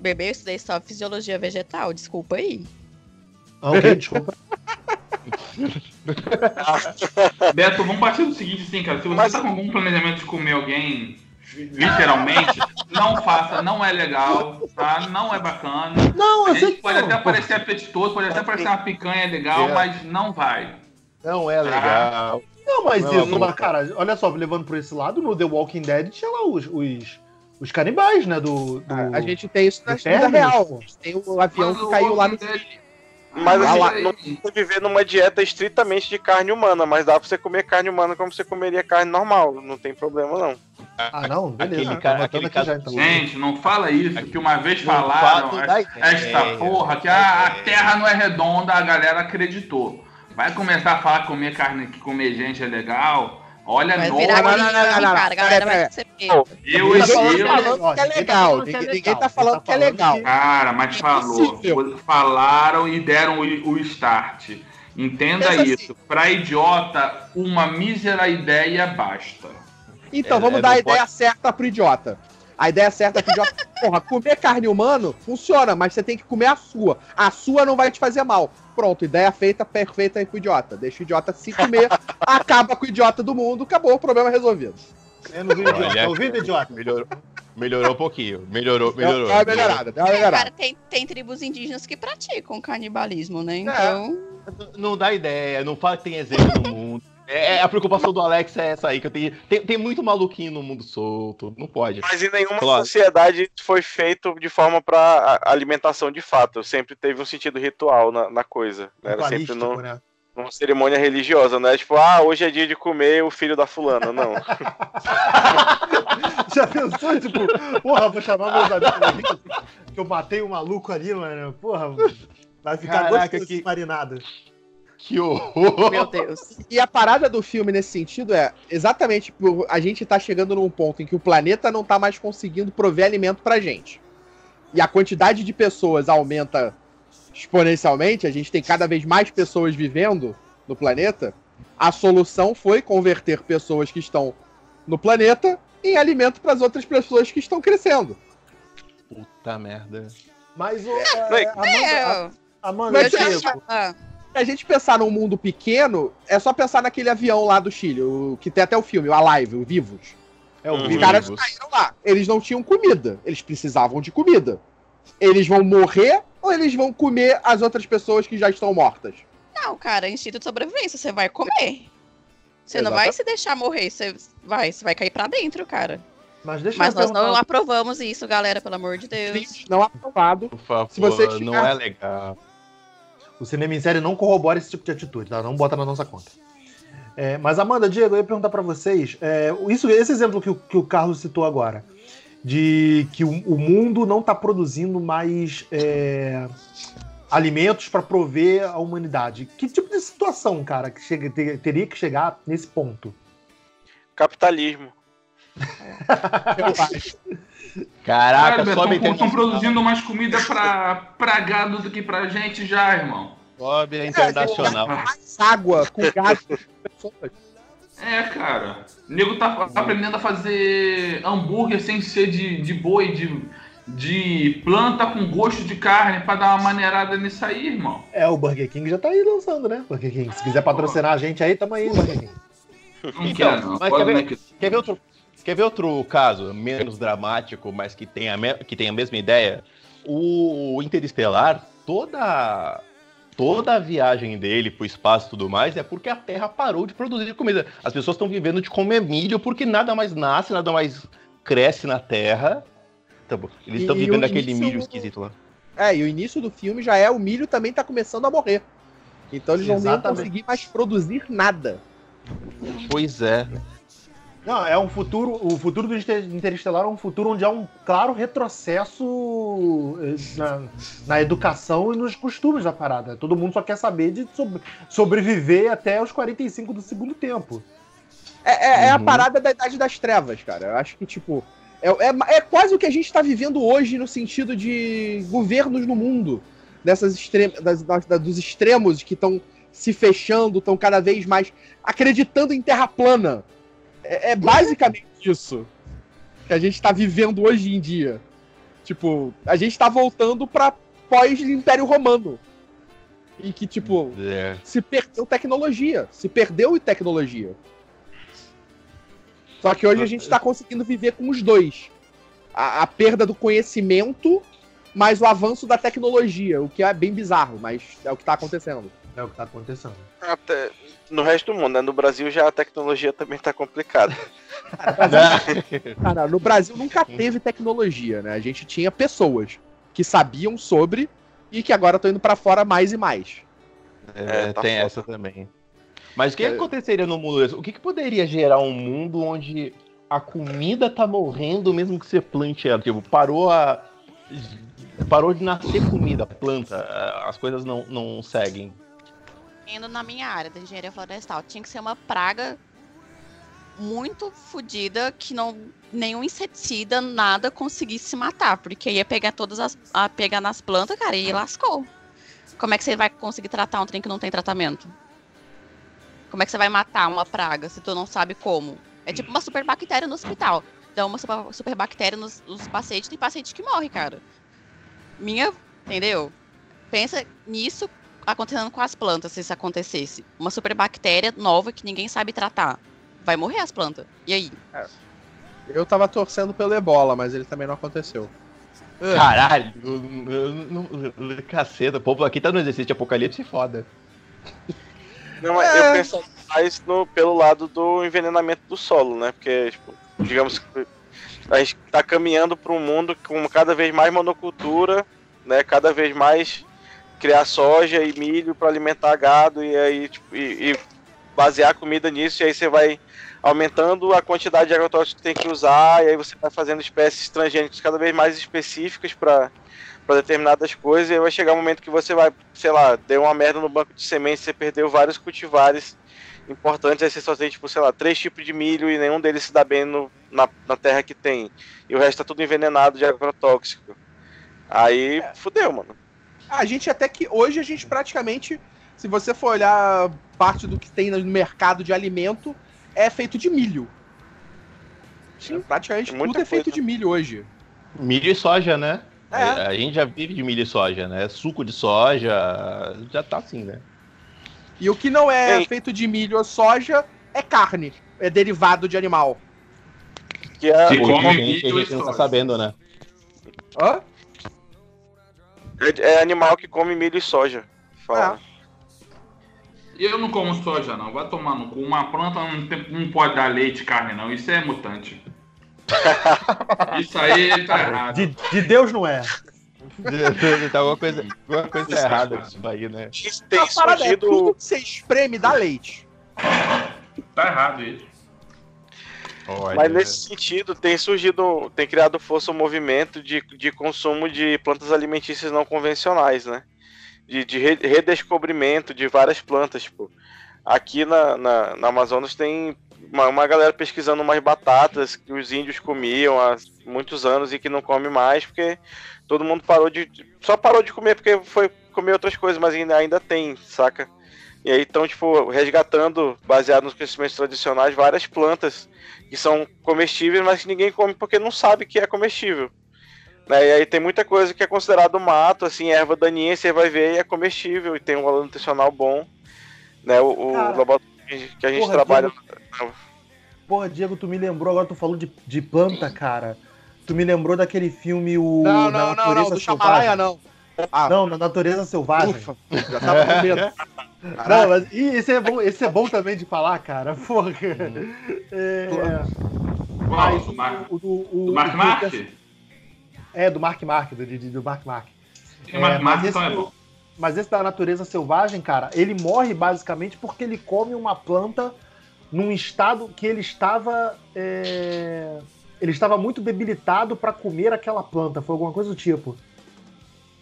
Bebê, eu estudei só fisiologia vegetal, desculpa aí. Ah, ok, desculpa. Beto, vamos partir do seguinte, assim, cara. Se você Mas- tá com algum planejamento de comer alguém, literalmente, não faça, não é legal, tá? Não é bacana. Não, A eu sei gente que pode não, até parecer apetitoso, pode até parecer uma picanha legal, É. mas não vai. Não é legal. Não, mas Não, isso, não. mas, cara, olha só, levando por esse lado, no The Walking Dead tinha lá os, os, os canibais, né? Do, do- A gente tem isso na vida real. pô. A gente tem o avião Mas que caiu lá no. Dead- Mas assim, aí- não precisa viver numa dieta estritamente de carne humana, mas dá pra você comer carne humana como você comeria carne normal, não tem problema não. Ah, não, beleza. Aquele cara- aquele aqui já, caso- então. Gente, não fala isso, que uma vez Não falaram esta porra, que a, a Terra não é redonda, a galera acreditou. Vai começar a falar que comer carne, que comer gente é legal. Olha, Vai não, virar não, não, não, não, cara. A galera vai ser pega. eu, eu, que é legal, é ninguém tá legal, falando que é ninguém- legal, ninguém tá falando que é legal. Cara, mas falou. Impossível. Falaram e deram o, start. Entenda Pensa assim. isso. Pra idiota, uma mísera ideia basta. Então, É, vamos é, dar a ideia pode- certa pro idiota. A ideia certa pro idiota. Porra, comer carne humana funciona, mas você tem que comer a sua. A sua não vai te fazer mal. Pronto, ideia feita, perfeita aí pro idiota. Deixa o idiota se comer, acaba com o idiota do mundo, acabou, o problema resolvido. Menos o idiota. Olha, idiota? Melhorou, melhorou um pouquinho. Melhorou, melhorou. deu uma melhorada, deu uma É, melhorada. cara, tem, tem tribos indígenas que praticam canibalismo, né? Então. Não dá ideia, não fala que tem exemplo no mundo. É, a preocupação do Alex é essa aí, que eu tenho. Tem, tem muito maluquinho no mundo solto. Não pode. Mas em nenhuma Claro. sociedade foi feito de forma pra a- alimentação de fato. Sempre teve um sentido ritual na, na coisa. Era sempre num- né? numa cerimônia religiosa, não é tipo, ah, hoje é dia de comer o filho da fulana, não. Já pensou, tipo, porra, vou chamar meus amigos ali, que eu matei um maluco ali, mano. Porra, vai ficar Caraca, gostoso que- marinado. Que horror! Meu Deus. E a parada do filme nesse sentido é exatamente por a gente tá chegando num ponto em que o planeta não tá mais conseguindo prover alimento pra gente. E a quantidade de pessoas aumenta exponencialmente, a gente tem cada vez mais pessoas vivendo no planeta. A solução foi converter pessoas que estão no planeta em alimento para as outras pessoas que estão crescendo. Puta merda. Mas o. Não, É, Amanda, É, Amanda Mas eu já A gente pensar num mundo pequeno, é só pensar naquele avião lá do Chile, o que tem até o filme, o Alive, o Vivos. é o Os Os Vivo. caras Vivos. saíram lá. Eles não tinham comida. Eles precisavam de comida. Eles vão morrer ou eles vão comer as outras pessoas que já estão mortas? Não, cara, instinto de sobrevivência, você vai comer. Você não vai se deixar morrer, você vai, você vai cair pra dentro, cara. Mas deixa Mas nós não aprovamos isso, galera, pelo amor de Deus. Não aprovado. Por favor, Se você tiver- não é legal. O cinema em série não corrobora esse tipo de atitude, tá? Não bota na nossa conta. É, mas, Amanda, Diego, eu ia perguntar pra vocês. é, isso, esse exemplo que o, que o Carlos citou agora. de que o, o mundo não está produzindo mais é, alimentos para prover a humanidade. Que tipo de situação, cara, que chega, ter, teria que chegar nesse ponto? Capitalismo. Caraca, Cara, só estão produzindo mais comida pra, pra gado do que pra gente já, irmão. Sobe a internacional. É, mais água com gás. É, cara. O nego tá aprendendo a fazer hambúrguer sem ser de, de boi, de, de planta com gosto de carne pra dar uma maneirada nisso aí, irmão. É, o Burger King já tá aí lançando, né? Burger King. Se quiser patrocinar a gente aí, tamo aí, Burger King. Não então, quer, não. Mas quer ver, quer, ver outro, quer ver outro caso menos dramático, mas que tem a, que tem a mesma ideia? O Interestelar, toda toda a viagem dele pro espaço e tudo mais é porque a Terra parou de produzir comida. As pessoas estão vivendo de comer milho porque nada mais nasce, nada mais cresce na Terra. Tá Eles estão vivendo aquele início... milho esquisito lá. É, e o início do filme já é o milho também tá começando a morrer. Então eles Exatamente. não vão conseguir mais produzir nada. Pois é. Não, é um futuro. O futuro do Interestelar é um futuro onde há um claro retrocesso eh, na, na educação e nos costumes da parada. Todo mundo só quer saber de sobre, sobreviver até os 45 do segundo tempo. É, é, é a uhum. parada da Idade das Trevas, cara. Eu acho que, tipo. É, é, é quase o que a gente está vivendo hoje no sentido de governos no mundo. Dessas extrem das, das, dos extremos que estão se fechando, estão cada vez mais acreditando em terra plana é, é basicamente isso que a gente tá vivendo hoje em dia. Tipo, a gente tá voltando pra pós-Império Romano. E que, tipo, é. se perdeu tecnologia. Se perdeu tecnologia. Só que hoje a gente tá conseguindo viver com os dois. A, a perda do conhecimento, mas o avanço da tecnologia. O que é bem bizarro, mas é o que tá acontecendo. É o que tá acontecendo. Até no resto do mundo, né? No Brasil já a tecnologia também tá complicada. Cara, no Brasil nunca teve tecnologia, né? A gente tinha pessoas que sabiam sobre e que agora estão indo para fora mais e mais. É, é tá tem foda. essa também. Mas o que, é... aconteceria no mundo? O que, que poderia gerar um mundo onde a comida tá morrendo mesmo que você plante ela? Tipo, parou a. Parou de nascer comida, planta, as coisas não, não seguem indo na minha área da engenharia florestal. Tinha que ser uma praga muito fodida que não nenhum inseticida, nada conseguisse matar, porque ia pegar todas as a pegar nas plantas, cara, e lascou. Como é que você vai conseguir tratar um trem que não tem tratamento? Como é que você vai matar uma praga se tu não sabe como? É tipo uma superbactéria no hospital. Dá uma super, superbactéria nos, nos pacientes, tem paciente que morre, cara. Minha, entendeu? Pensa nisso acontecendo com as plantas se isso acontecesse? Uma superbactéria nova que ninguém sabe tratar. Vai morrer as plantas. E aí? É. Eu tava torcendo pelo ebola, mas ele também não aconteceu. Caralho, caceta, o povo aqui tá no exercício de apocalipse foda. Não, é. eu penso mais no, pelo lado do envenenamento do solo, né? Porque, tipo, digamos que a gente tá caminhando para um mundo com cada vez mais monocultura, né? Cada vez mais criar soja e milho para alimentar gado e aí tipo, e, e, basear a comida nisso e aí você vai aumentando a quantidade de agrotóxicos que tem que usar e aí você vai fazendo espécies transgênicas cada vez mais específicas para para determinadas coisas e aí vai chegar um momento que você vai, sei lá, deu uma merda no banco de sementes, você perdeu vários cultivares importantes, aí você só tem, tipo, sei lá, três tipos de milho e nenhum deles se dá bem no, na, na terra que tem. E o resto tá tudo envenenado de agrotóxico. Aí é. fudeu, mano. A gente até que hoje a gente praticamente, se você for olhar parte do que tem no mercado de alimento, é feito de milho. Sim, praticamente tudo é feito de milho hoje. Milho e soja, né? É. A gente já vive de milho e soja, né? Suco de soja, já tá assim, né? E o que não é Ei. feito de milho ou soja é carne, é derivado de animal. Que é, que come a gente não tá sabendo, né? Hã? É, é, animal que come milho e soja. Fala. É. Eu não como soja, não. Vai tomar no cu. Uma planta não, tem, não pode dar leite e carne, não. Isso é mutante. Isso aí tá errado. De, de Deus não é. tá alguma coisa, alguma coisa errada nisso aí, né? Tem a surgido... é tudo que você espreme dá leite. Tá errado isso. Olha. Mas nesse sentido, tem surgido, tem criado força um movimento de, de consumo de plantas alimentícias não convencionais, né? De, de redescobrimento de várias plantas. Tipo, aqui na, na, na Amazonas tem uma, uma, galera pesquisando umas batatas que os índios comiam há muitos anos e que não come mais, porque todo mundo parou de. Só parou de comer porque foi comer outras coisas, mas ainda, ainda tem, saca? E aí estão, tipo, resgatando, baseado nos conhecimentos tradicionais, várias plantas que são comestíveis, mas que ninguém come porque não sabe que é comestível. Né? E aí tem muita coisa que é considerado mato, assim, erva daninha, você vai ver e é comestível e tem um valor nutricional bom. Né? O, o laboratório que a gente porra, trabalha. Diego, porra, Diego, tu me lembrou, agora tu falou de, de planta, cara. Tu me lembrou daquele filme o. Não, não, não, não, do Chamalaia não. Ah. Não, na natureza selvagem. Ufa, já tava com medo. Não, mas esse é, bom, esse é bom também de falar, cara. Porra. É... Qual? do, Mark, o, do, o, do Mark Mark? É, do Mark Mark, do, do Mark Mark. É, Mark Mark então é bom. Mas esse da natureza selvagem, cara, ele morre basicamente porque ele come uma planta num estado que ele estava. É... Ele estava muito debilitado para comer aquela planta. Foi alguma coisa do tipo.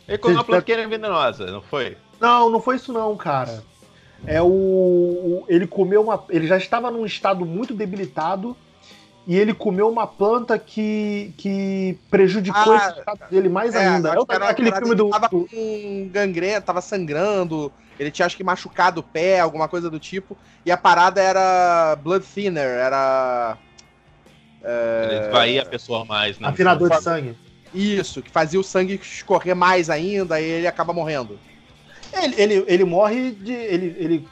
Ele comeu uma planta que era venenosa, não foi? Não, não foi isso não, cara. É o, o, ele comeu uma, ele já estava num estado muito debilitado e ele comeu uma planta que, que prejudicou ah, esse estado dele mais é, ainda. É era, aquele filme do tava com gangrena, tava sangrando, ele tinha acho que machucado o pé, alguma coisa do tipo, e a parada era blood thinner, era é... Ele esvaía a pessoa mais, né? Afinador de sangue. Isso, que fazia o sangue escorrer mais ainda e ele acaba morrendo. Ele, ele, ele morre de. Ele, ele,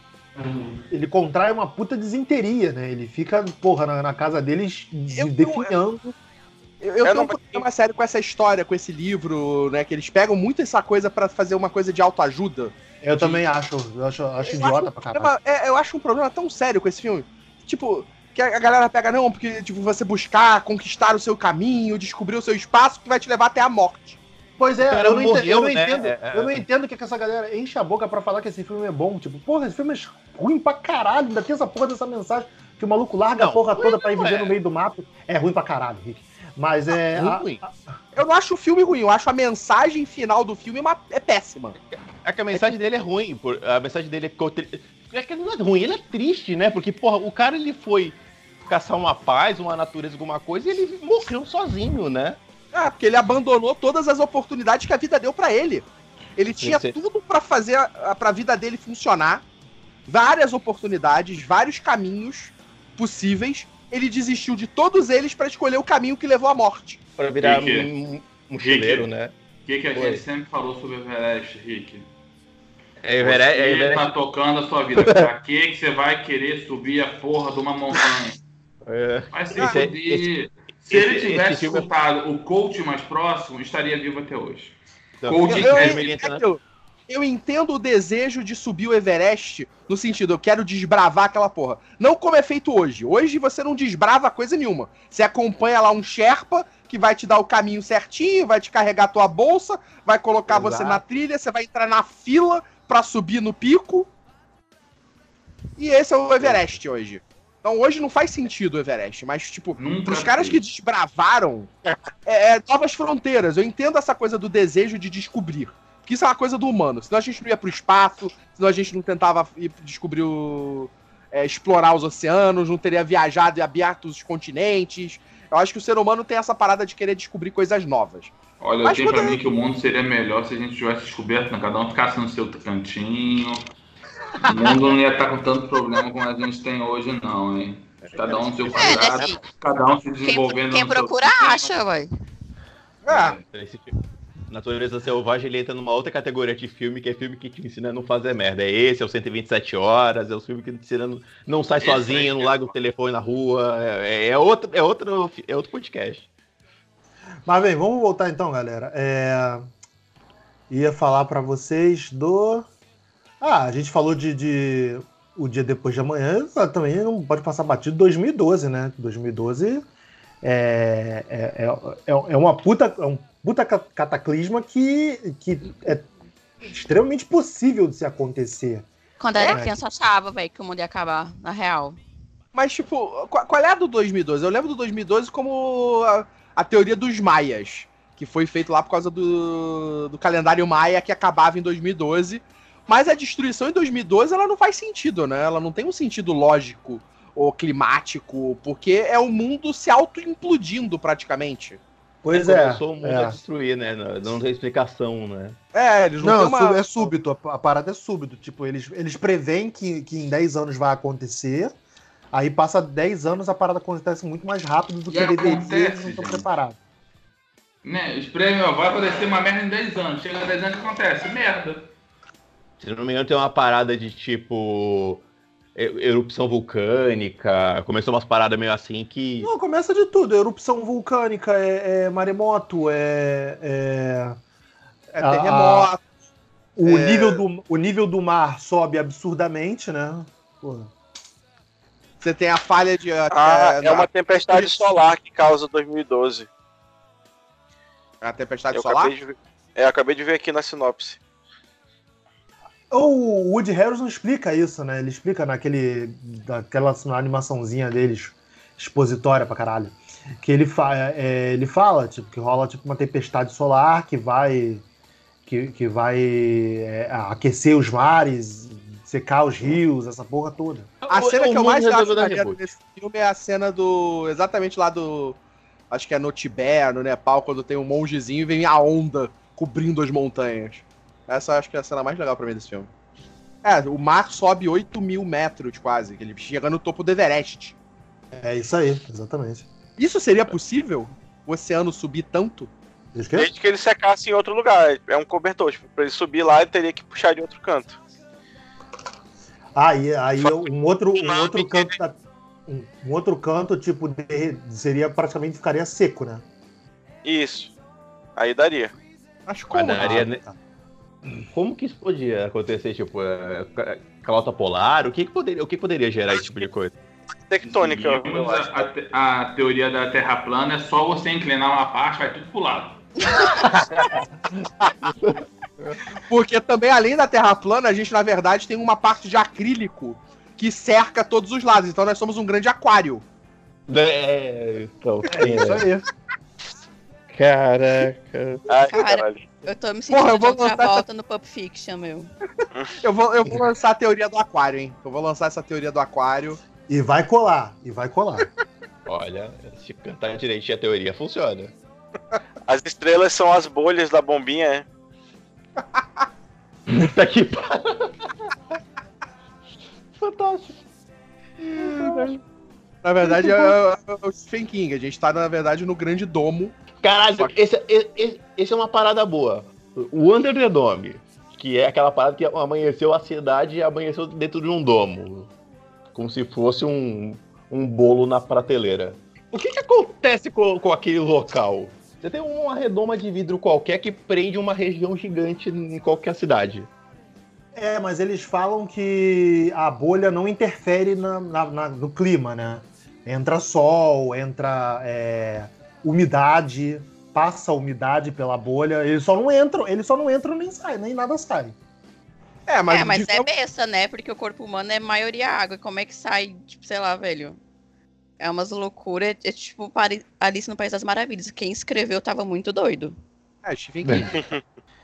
ele contrai uma puta desinteria, né? Ele fica, porra, na, na casa deles definhando. Eu, eu, eu tenho um problema sério com essa história, com esse livro, né? Que eles pegam muito essa coisa para fazer uma coisa de autoajuda. Eu de... também acho, eu acho, acho eu idiota acho pra caralho. É, eu acho um problema tão sério com esse filme. Tipo, que a galera pega, não, porque tipo, você buscar, conquistar o seu caminho, descobrir o seu espaço, que vai te levar até a morte. Pois é, eu não, morreu, entendo, eu não né? entendo. É, é, eu não entendo que, que essa galera enche a boca para falar que esse filme é bom. Tipo, porra, esse filme é ruim pra caralho. Ainda tem essa porra dessa mensagem que o maluco larga não, a porra toda pra ir viver é. no meio do mato. É ruim pra caralho, Rick. Mas é. A, a... Eu não acho o filme ruim, eu acho a mensagem final do filme uma, é péssima. É que a mensagem dele é ruim. Por, a mensagem dele é. É que ele não é ruim, ele é triste, né? Porque, porra, o cara ele foi caçar uma paz, uma natureza, alguma coisa, e ele morreu sozinho, né? Ah, porque ele abandonou todas as oportunidades que a vida deu para ele. Ele tinha Esse... tudo para fazer a, pra vida dele funcionar. Várias oportunidades, vários caminhos possíveis. Ele desistiu de todos eles para escolher o caminho que levou à morte. Para virar Rick, um mochileiro, né? O que, que a Oi. gente sempre falou sobre o Everest, Rick? É Everest, você é Everest. tá tocando a sua vida. pra que, que você vai querer subir a porra de uma montanha? É. Vai se subir. Se esse, ele tivesse escutado o coach mais próximo, estaria vivo até hoje. Então, coach eu, eu, eu, entendo o desejo de subir o Everest no sentido, eu quero desbravar aquela porra. Não como é feito hoje. Hoje você não desbrava coisa nenhuma. Você acompanha lá um Sherpa que vai te dar o caminho certinho, vai te carregar tua bolsa, vai colocar Exato. você na trilha, você vai entrar na fila para subir no pico. E esse é o Everest hoje. Então hoje não faz sentido o Everest, mas, tipo, Nunca os caras que desbravaram é, é, novas fronteiras. Eu entendo essa coisa do desejo de descobrir. Que isso é uma coisa do humano. Senão a gente não ia pro espaço, senão a gente não tentava ir descobrir o. É, explorar os oceanos, não teria viajado e aberto os continentes. Eu acho que o ser humano tem essa parada de querer descobrir coisas novas. Olha, Mas eu tenho pra mim que o mundo seria melhor se a gente tivesse descoberto, né? Cada um ficasse no seu cantinho, o mundo não ia estar com tanto problema como a gente tem hoje, não, hein? Cada um no seu quadrado, é, assim, cada um se desenvolvendo. Quem, quem procura acha, vai. Ah, esse. Natureza Selvagem ele entra numa outra categoria de filme, que é filme que te ensina a não fazer merda. É esse, é o 127 horas, é o filme que te ensina a não, não sai sozinho, não larga o telefone na rua. É, é, outro, é, outro, é outro podcast. Mas bem, vamos voltar então, galera. É... Ia falar para vocês do ah, a gente falou de, de o dia depois de amanhã, também não pode passar batido 2012, né? 2012 é, é, é, é uma puta, é um puta cataclisma que, que é extremamente possível de se acontecer. Quando era é. criança, eu achava, velho, que o mundo ia acabar, na real. Mas, tipo, qual, qual é a do 2012? Eu lembro do 2012 como a, a teoria dos maias, que foi feito lá por causa do, do calendário maia que acabava em 2012. Mas a destruição em 2012 ela não faz sentido, né? Ela não tem um sentido lógico ou climático, porque é o mundo se auto-implodindo praticamente. Pois é. Começou o mundo é. a destruir, né? Não, não tem explicação, né? É, eles não, não uma... é súbito, a parada é súbito. Tipo, eles, eles preveem que, que em 10 anos vai acontecer, aí passa 10 anos, a parada acontece muito mais rápido do que deveria e eles não estão preparados. Né, os prêmios, vai acontecer uma merda em 10 anos. Chega em 10 anos, acontece? Merda. Se não me engano, tem uma parada de tipo erupção vulcânica, começou umas paradas meio assim que. Não, começa de tudo. Erupção vulcânica, é, é maremoto, é. É, é terremoto. A, o, é... Nível do, o nível do mar sobe absurdamente, né? Porra. Você tem a falha de. Ah, é uma tempestade solar que causa 2012. É a tempestade eu solar? De, é, eu acabei de ver aqui na sinopse. O Woody Harrison explica isso, né? Ele explica naquele, daquela na animaçãozinha deles, expositória pra caralho. Que ele, fa é, ele fala, tipo, que rola tipo uma tempestade solar que vai. que, que vai é, aquecer os mares, secar os rios, essa porra toda. A cena que eu mais acho maneiro nesse filme é a cena do. exatamente lá do. Acho que é no Tibete, no Nepal, quando tem um mongezinho e vem a onda cobrindo as montanhas. Essa eu acho que é a cena mais legal pra mim desse filme. É, o mar sobe 8 mil metros quase, ele chega no topo do Everest. É isso aí, exatamente. Isso seria possível? O oceano subir tanto? Desde que ele secasse em outro lugar. É um cobertor. Tipo, pra ele subir lá, ele teria que puxar de outro canto. Ah, e aí um outro, um outro canto. Da, um, um, outro canto, tipo, de, seria praticamente ficaria seco, né? Isso. Aí daria. Acho que daria. Ah, tá. Como que isso podia acontecer? Tipo, é, calota polar? O que, que, poderia, o que poderia gerar esse tipo de coisa? Tectônica, eu acho. A, a, teoria da Terra plana é só você inclinar uma parte, vai tudo pro lado. Porque também, além da Terra plana, a gente, na verdade, tem uma parte de acrílico que cerca todos os lados. Então nós somos um grande aquário. É, então, é isso aí. Caraca. Ai, caralho. Eu tô me sentindo Porra, eu vou lançar volta essa... no Pulp Fiction, meu. eu, vou, eu vou lançar a teoria do aquário, hein? Eu vou lançar essa teoria do aquário. E vai colar, e vai colar. Olha, se cantar direitinho a teoria funciona. As estrelas são as bolhas da bombinha, é? Puta que pariu. Fantástico. Na verdade, é, é, é o Stephen King. A gente tá, na verdade, no grande domo Caralho, que... esse, esse, esse, é uma parada boa. O Under the Dome, que é aquela parada que amanheceu a cidade e amanheceu dentro de um domo. Como se fosse um, um bolo na prateleira. O que, que acontece com, com aquele local? Você tem uma redoma de vidro qualquer que prende uma região gigante em qualquer cidade. É, mas eles falam que a bolha não interfere na, na, na, no clima, né? Entra sol, entra é, umidade, passa a umidade pela bolha, eles só não entram, eles só não entram nem saem, nem nada sai. É, mas, é, mas é besta, né? Porque o corpo humano é maioria água. E como é que sai, tipo, sei lá, velho? É umas loucuras. É tipo Alice no País das Maravilhas. Quem escreveu tava muito doido. É, Stephen King.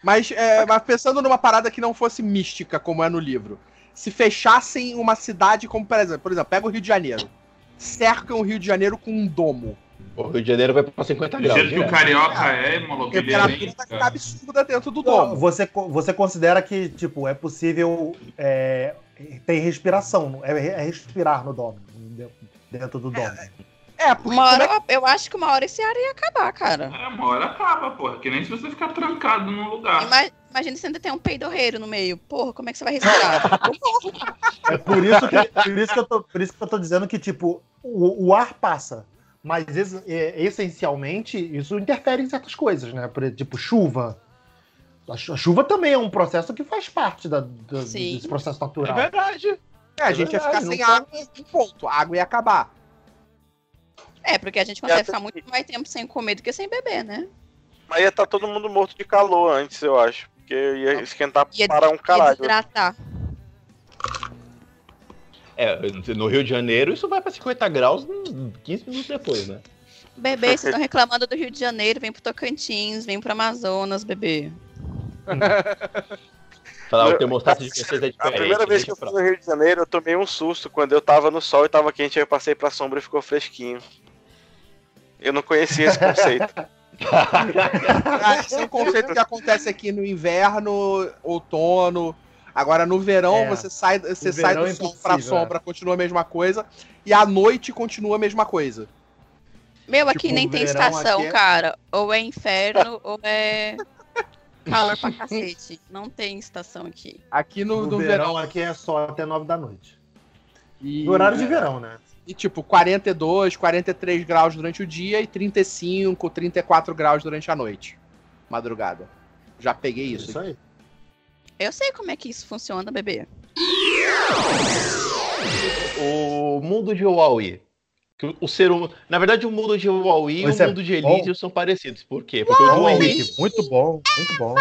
mas, é, mas pensando numa parada que não fosse mística, como é no livro. Se fechassem uma cidade como, por exemplo, por exemplo, pega o Rio de Janeiro. Cercam o Rio de Janeiro com um domo. O Rio de Janeiro vai para 50 graus. Do jeito que o carioca é, maluco, ele é tá absurda dentro do domo. Você, você considera que, tipo, é possível é, ter respiração, é, é respirar no domo, dentro do domo. É, é porque uma hora, é... eu acho que uma hora esse ar ia acabar, cara. É, uma hora acaba, porra. Que nem se você ficar trancado num lugar. Imagina, imagina você ainda tem um peidorreiro no meio. Porra, como é que você vai respirar? é por isso, que, por, isso que eu tô, por isso que eu tô dizendo que, tipo, o, o ar passa mas é, essencialmente isso interfere em certas coisas, né? Tipo chuva. A chuva também é um processo que faz parte da, da desse processo natural. É verdade. É, a é gente verdade, ia ficar sem água em ponto. A água ia acabar. É, porque a gente consegue ficar muito mais tempo sem comer do que sem beber, né? Mas ia estar tá todo mundo morto de calor antes, eu acho. Porque ia esquentar ia, para um caralho. Ia desidratar. É, no Rio de Janeiro isso vai pra 50 graus 15 minutos depois, né? Bebê, vocês estão reclamando do Rio de Janeiro, vem pro Tocantins, vem pro Amazonas, bebê. Falar de vocês é A diferente. primeira vez que eu fui no Rio de Janeiro, eu tomei um susto. Quando eu tava no sol e tava quente, aí eu passei pra sombra e ficou fresquinho. Eu não conhecia esse conceito. Ah, esse é um conceito que acontece aqui no inverno, outono. Agora no verão É. você sai, você sai verão do é sol pra sombra, continua a mesma coisa. E à noite continua a mesma coisa. Meu, aqui Tipo, nem tem estação, aqui é- cara. Ou é inferno, ou é calor pra cacete. Não tem estação aqui. Aqui no, No no verão, verão. aqui é só até 9 da noite. E, No horário de verão, né? E tipo, 42, 43 graus durante o dia e 35, 34 graus durante a noite. Madrugada. Já peguei isso. Isso aí. Eu sei como é que isso funciona, bebê. O mundo de Huawei. Que o- ser humano. Na verdade, o mundo de Huawei e Mas o é mundo de bom? Elysium são parecidos. Por quê? Porque o. Henrique, muito bom, muito bom.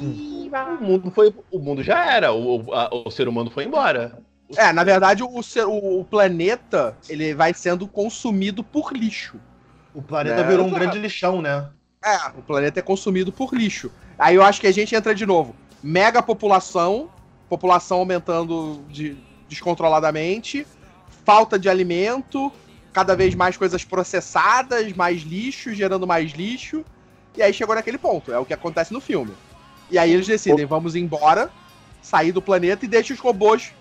O mundo, foi, o mundo já era. O, a- o ser humano foi embora. É, na verdade, o, ser- o- o planeta ele vai sendo consumido por lixo. O planeta Né? virou um grande lixão, né? É, o planeta é consumido por lixo. Aí eu acho que a gente entra de novo. Mega população, população aumentando de- descontroladamente, falta de alimento, cada vez mais coisas processadas, mais lixo, gerando mais lixo. E aí chegou naquele ponto. É o que acontece no filme. E aí eles decidem, vamos embora, sair do planeta e deixa os robôs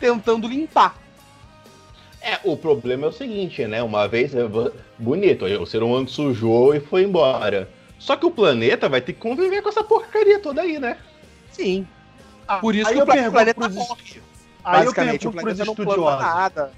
tentando limpar. É, o problema é o seguinte, né? Uma vez, bo- bonito, o ser humano sujou e foi embora. Só que o planeta vai ter que conviver com essa porcaria toda aí, né? Sim. Por isso Aí que eu o pla- pergunto planeta pros- morre. Aí eu Basicamente, o pergunto pros planeta não planta estudiosos. nada.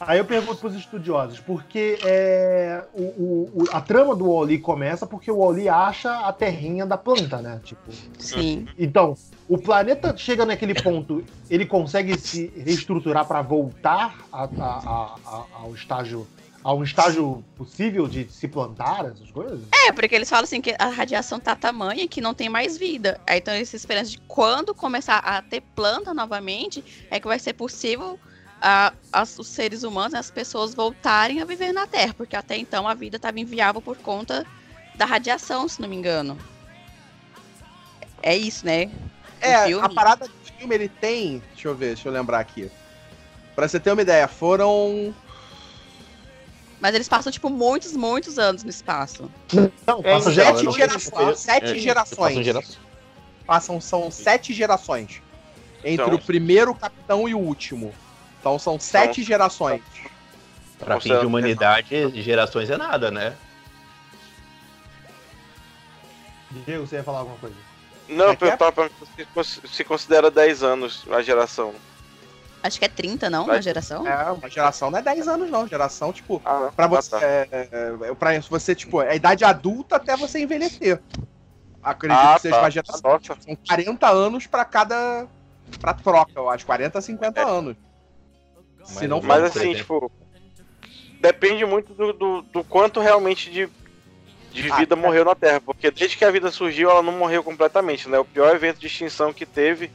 Aí eu pergunto pros estudiosos, porque é, o, o- a trama do Wally começa porque o Wally acha a terrinha da planta, né? Tipo, Sim. então, o planeta chega naquele ponto, ele consegue se reestruturar para voltar a- a- a- ao estágio a um estágio possível de se plantar essas coisas? É, porque eles falam assim que a radiação tá tamanha que não tem mais vida. Aí então essa esperança de quando começar a ter planta novamente é que vai ser possível as- os seres humanos, as pessoas voltarem a viver na Terra, porque até então a vida estava inviável por conta da radiação, se não me engano. É isso, né? É, filme? a parada do filme ele tem. Deixa eu ver, deixa eu lembrar aqui. Pra você ter uma ideia, foram. Mas eles passam, tipo, muitos, muitos anos no espaço. Não, É, passa então, geral. sete não- gerações. Sete É, gerações. passam gerações. Passam, são sete gerações. Entre Então- o primeiro capitão e o último. Então são sete gerações. Pra Ou fim de humanidade, gerações é nada, né? Diego, você ia falar alguma coisa? Não, é é? eu tava perguntando se cons- se considera 10 anos a geração. Acho que é 30, não? Uma geração? É, uma geração não é 10 anos, não. Geração, tipo, Ah, pra ah, você. tá. É, é, pra você, tipo, é a idade adulta até você envelhecer. Acredito Ah, que seja tá. uma geração. Nossa. São 40 anos pra cada. pra troca, eu acho. 40 a 50 anos. Se não. Mas assim, tipo, depende muito do, do, do quanto realmente de, de Ah, vida é. morreu na Terra. Porque desde que a vida surgiu, ela não morreu completamente, né? O pior evento de extinção que teve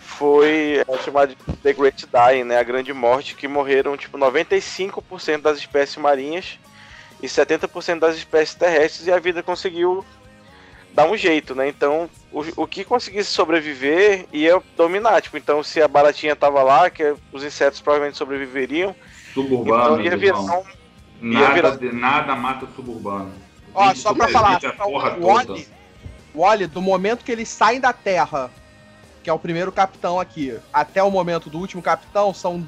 foi é, chamado de The Great Dying, né? A grande morte, que morreram, tipo, 95% das espécies marinhas e 70% das espécies terrestres, e a vida conseguiu dar um jeito, né? Então, o, o que conseguisse sobreviver ia dominar. Tipo, então, se a baratinha tava lá, que os insetos provavelmente sobreviveriam, Suburbano, então ia virar um Nada, virar- de- nada mata suburbano. Ó, só pra falar, a porra o. Wally, o Wally, do momento que eles saem da Terra, que é o primeiro capitão aqui, até o momento do último capitão, são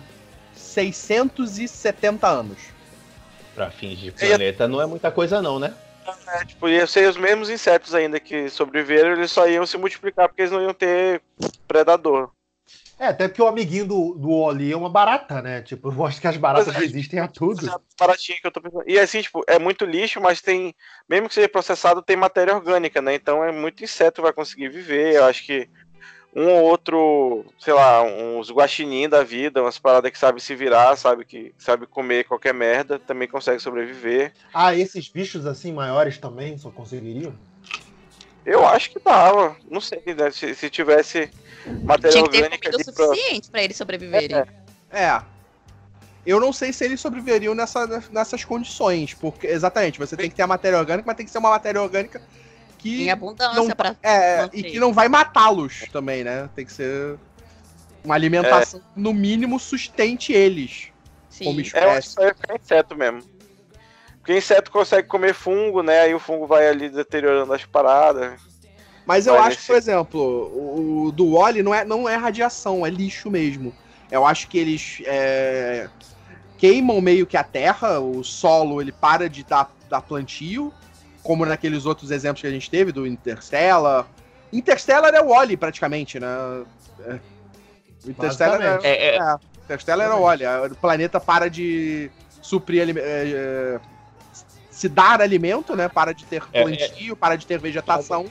670 anos. Pra fins de planeta não é muita coisa, não, né? É, tipo, ia ser os mesmos insetos ainda que sobreviveram, eles só iam se multiplicar porque eles não iam ter predador. É, até porque o amiguinho do, do Oli é uma barata, né? Tipo, eu acho que as baratas Pois é. resistem a tudo. Essa baratinha que eu tô pensando. E assim, tipo, é muito lixo, mas tem, mesmo que seja processado, tem matéria orgânica, né? Então é muito inseto que vai conseguir viver. Eu acho que um ou outro, sei lá, uns guaxinim da vida, umas paradas que sabe se virar, sabe que sabe comer qualquer merda, também consegue sobreviver. Ah, esses bichos assim maiores também só conseguiriam? Eu acho que dava. Não sei, né? Se, se tivesse matéria Tinha que ter orgânica comida ali pra... suficiente pra eles sobreviverem. É. É. Eu não sei se eles sobreviveriam nessa, nessas condições, porque exatamente, você tem que ter a matéria orgânica, mas tem que ser uma matéria orgânica que Em abundância não- pra. é manter. e que não vai matá-los também, né? Tem que ser uma alimentação no mínimo sustente eles Sim. como É, espécie. ia ficar inseto mesmo. Porque inseto consegue comer fungo, né? Aí o fungo vai ali deteriorando as paradas. Mas eu Vai acho que, nesse- por exemplo, o, o do Wally não é, não é radiação, é lixo mesmo. Eu acho que eles é, queimam meio que a terra, o solo ele para de dar, dar plantio, como naqueles outros exemplos que a gente teve, do Interstellar. Interstellar é o Wally, praticamente, né? É. O Interstellar é. É, é, é, Interstellar era o Wally. O planeta para de suprir é, é, se dar alimento, né? Para de ter É, é. plantio, para de ter vegetação.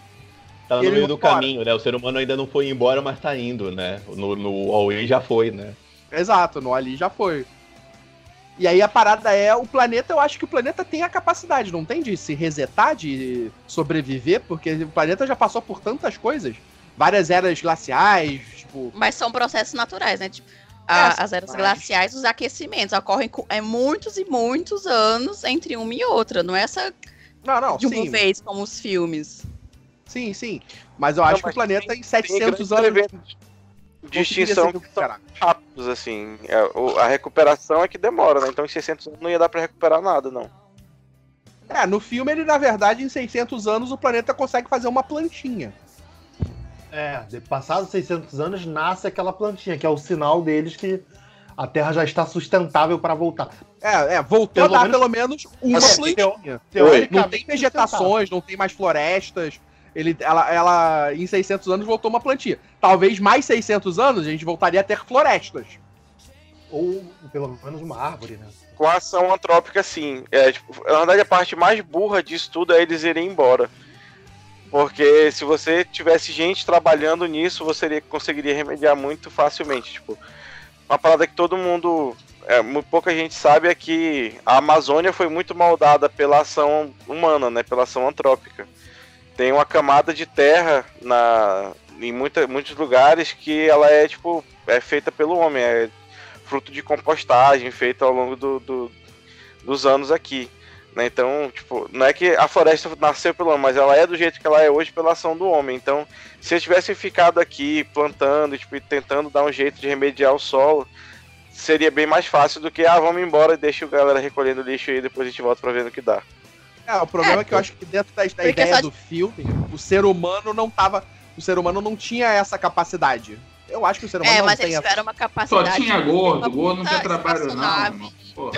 tá no meio do embora. caminho, né? O ser humano ainda não foi embora, mas tá indo, né? No, no All-In já foi, né? Exato, no ali já foi. E aí a parada é, o planeta, eu acho que o planeta tem a capacidade, não tem de se resetar, de sobreviver, porque o planeta já passou por tantas coisas. Várias eras glaciais, tipo. Mas são processos naturais, né? Tipo, a- É, as eras mas- glaciais, os aquecimentos ocorrem com, é muitos e muitos anos entre uma e outra. Não é essa Não, não, de uma sim, vez como os filmes. sim, sim. Mas eu acho que o mas planeta tem- em 700 grandes anos. eventos recuperar. rápidos, assim. É, o- a recuperação é que demora, né? Então em 600 anos não ia dar pra recuperar nada, não. É, no filme ele, na verdade, em 600 anos o planeta consegue fazer uma plantinha. É, de passados 600 anos nasce aquela plantinha, que é o sinal deles que a Terra já está sustentável para voltar. É, é, voltou Pelo a dar menos- pelo menos uma Assim, plantinha. Não tem vegetações, não tem mais florestas. Ele, ela, ela, em 600 anos, voltou uma plantinha. Talvez mais 600 anos a gente voltaria a ter florestas. Ou pelo menos uma árvore, né? Com a ação antrópica, sim. É, tipo, na verdade, a parte mais burra disso tudo é eles irem embora. Porque se você tivesse gente trabalhando nisso, você iria- conseguiria remediar muito facilmente. Tipo, uma parada que todo mundo. É, mu- pouca gente sabe é que a Amazônia foi muito moldada pela ação humana, né? Pela ação antrópica. Tem uma camada de terra na, em muita, muitos lugares que ela é tipo. é feita pelo homem. É fruto de compostagem feita ao longo do, do- dos anos aqui. né? Então, tipo, não é que a floresta nasceu pelo homem, mas ela é do jeito que ela é hoje pela ação do homem. Então, se eles tivessem ficado aqui plantando tipo, e tentando dar um jeito de remediar o solo, seria bem mais fácil do que, ah, vamos embora e deixa o galera recolhendo lixo e depois a gente volta pra ver no que dá. É, o problema é, É, que eu acho que dentro da, da ideia só de- do filme, o ser humano não tava. O ser humano não tinha essa capacidade. Eu acho que o ser humano É, não mas tem eles essa. uma Só capacidade. tinha de gordo, gordo não quer trabalho não. Pô,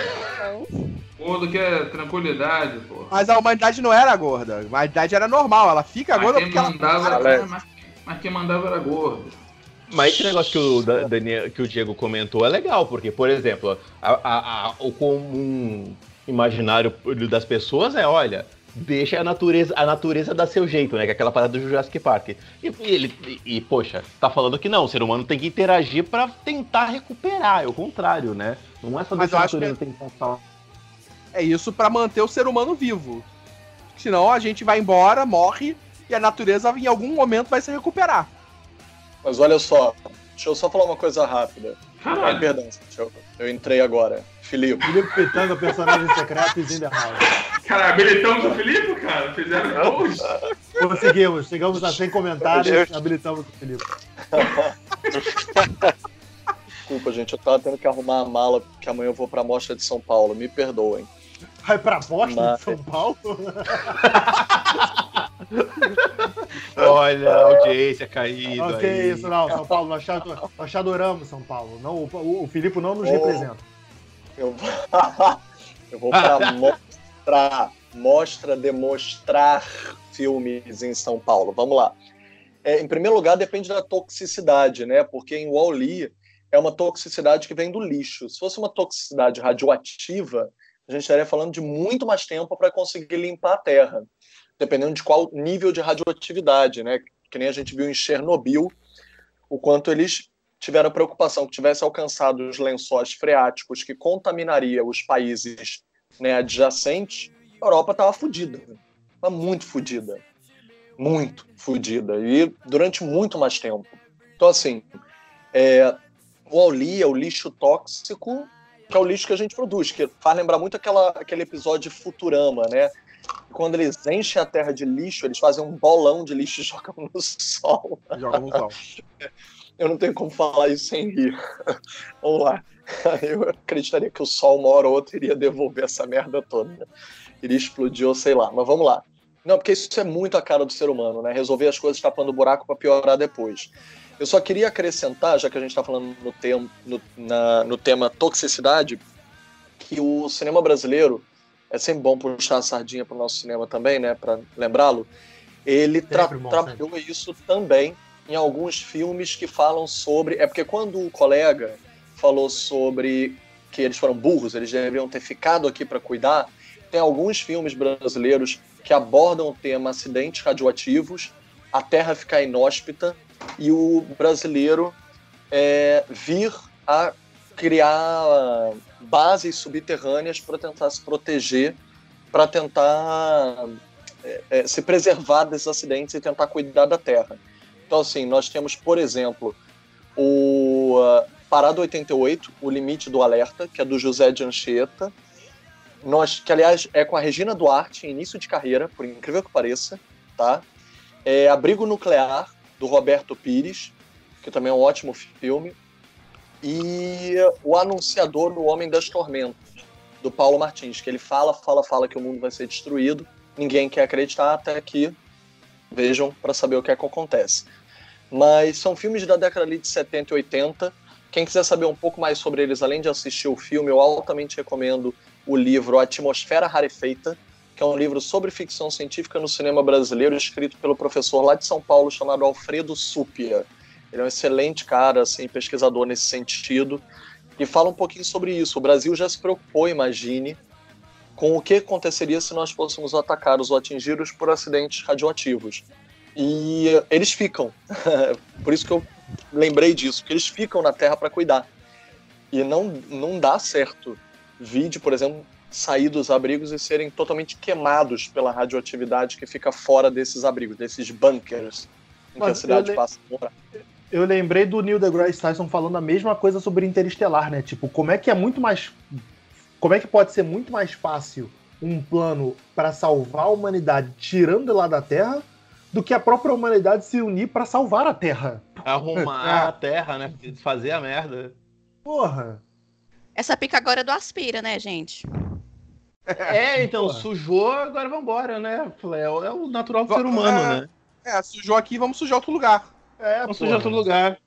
gordo quer tranquilidade, pô. Mas a humanidade não era gorda. A humanidade era normal. Ela fica Mas gorda quem porque ela. mandava, Alex. mas, mas quem mandava era gordo. Mas esse negócio que o, Da- Daniel, que o Diego comentou é legal, porque, por exemplo, a- a- a- o comum imaginário das pessoas é, olha, deixa a natureza, a natureza dar seu jeito, né? Que é aquela parada do Jurassic Park. E, e ele, e, e, poxa, tá falando que não, o ser humano tem que interagir pra tentar recuperar, é o contrário, né? Não é só deixar a eu acho natureza tentar salvar. É isso pra manter o ser humano vivo. Senão a gente vai embora, morre e a natureza em algum momento vai se recuperar. Mas olha só, deixa eu só falar uma coisa rápida. Ah, Caralho. perdão, deixa eu, eu entrei agora. Filipe, Felipe Pitanga, personagem secreto e Zinder House. Cara, habilitamos o Felipe, cara. Fizeram gols. Conseguimos, chegamos a 100 comentários, habilitamos o Felipe. desculpa, gente, eu tava tendo que arrumar a mala porque amanhã eu vou pra mostra de São Paulo, me perdoem. Vai pra Boston, Mas- de São Paulo? Olha, a audiência caída. Ok, aí. isso não, São Paulo, nós, te- nós te adoramos, São Paulo. Não, o, o Filipe não nos Oh. representa. Eu eu vou pra mostrar, mostra demonstrar filmes em São Paulo. Vamos lá. É, em primeiro lugar, depende da toxicidade, né? Porque em Wall-E é uma toxicidade que vem do lixo. Se fosse uma toxicidade radioativa, a gente estaria falando de muito mais tempo para conseguir limpar a Terra, dependendo de qual nível de radioatividade, né? Que nem a gente viu em Chernobyl, o quanto eles tiveram preocupação que tivesse alcançado os lençóis freáticos que contaminaria os países né, adjacentes, a Europa estava fodida, estava muito fodida. muito fodida e durante muito mais tempo. Então, assim, é, o Auli é o lixo tóxico, que é o lixo que a gente produz, que faz lembrar muito aquela, aquele episódio de Futurama, né? Quando eles enchem a terra de lixo, eles fazem um bolão de lixo e jogam no sol. Jogam no sol. Eu não tenho como falar isso sem rir. Vamos lá. Eu acreditaria que o sol, uma hora ou outra, iria devolver essa merda toda. Iria explodir ou sei lá. Mas vamos lá. Não, porque isso é muito a cara do ser humano, né? Resolver as coisas tapando buraco para piorar depois. Eu só queria acrescentar, já que a gente está falando no, tem, no, na, no tema toxicidade, que o cinema brasileiro, é sempre bom puxar a sardinha para o nosso cinema também, né? Para lembrá-lo. Ele tra bom, trabalhou isso também em alguns filmes que falam sobre. É porque quando o colega falou sobre que eles foram burros, eles deveriam ter ficado aqui para cuidar, tem alguns filmes brasileiros que abordam o tema acidentes radioativos, a Terra ficar inóspita e o brasileiro é, vir a criar bases subterrâneas para tentar se proteger, para tentar é, é, se preservar desses acidentes e tentar cuidar da Terra. Então, assim, nós temos, por exemplo, o uh, Parado 88, O Limite do Alerta, que é do José de Anchieta, nós, que aliás é com a Regina Duarte, início de carreira, por incrível que pareça, tá? É Abrigo Nuclear, do Roberto Pires, que também é um ótimo filme, e O Anunciador, O Homem das Tormentas, do Paulo Martins, que ele fala, fala, fala que o mundo vai ser destruído, ninguém quer acreditar até que vejam para saber o que é que acontece. Mas são filmes da década de 70 e 80. Quem quiser saber um pouco mais sobre eles, além de assistir o filme, eu altamente recomendo o livro Atmosfera Rarefeita, que é um livro sobre ficção científica no cinema brasileiro, escrito pelo professor lá de São Paulo, chamado Alfredo Supia. Ele é um excelente cara, assim, pesquisador nesse sentido, e fala um pouquinho sobre isso. O Brasil já se preocupou, imagine, com o que aconteceria se nós fôssemos atacados ou atingidos por acidentes radioativos. E eles ficam. por isso que eu lembrei disso, que eles ficam na Terra para cuidar. E não, não dá certo. Vide, por exemplo, sair dos abrigos e serem totalmente queimados pela radioatividade que fica fora desses abrigos, desses bunkers em Mas que a cidade passa a morar. Eu lembrei do Neil deGrasse Tyson falando a mesma coisa sobre Interestelar, né? Tipo, como é que é muito mais. Como é que pode ser muito mais fácil um plano para salvar a humanidade tirando lá da Terra do que a própria humanidade se unir para salvar a Terra? Arrumar a Terra, né? Fazer a merda. Porra. Essa pica agora é do Aspira, né, gente? É, então, Porra. sujou, agora vambora, né? É, é o natural do ser humano, é, né? É, sujou aqui, vamos sujar outro lugar. É, vamos sujar outro lugar.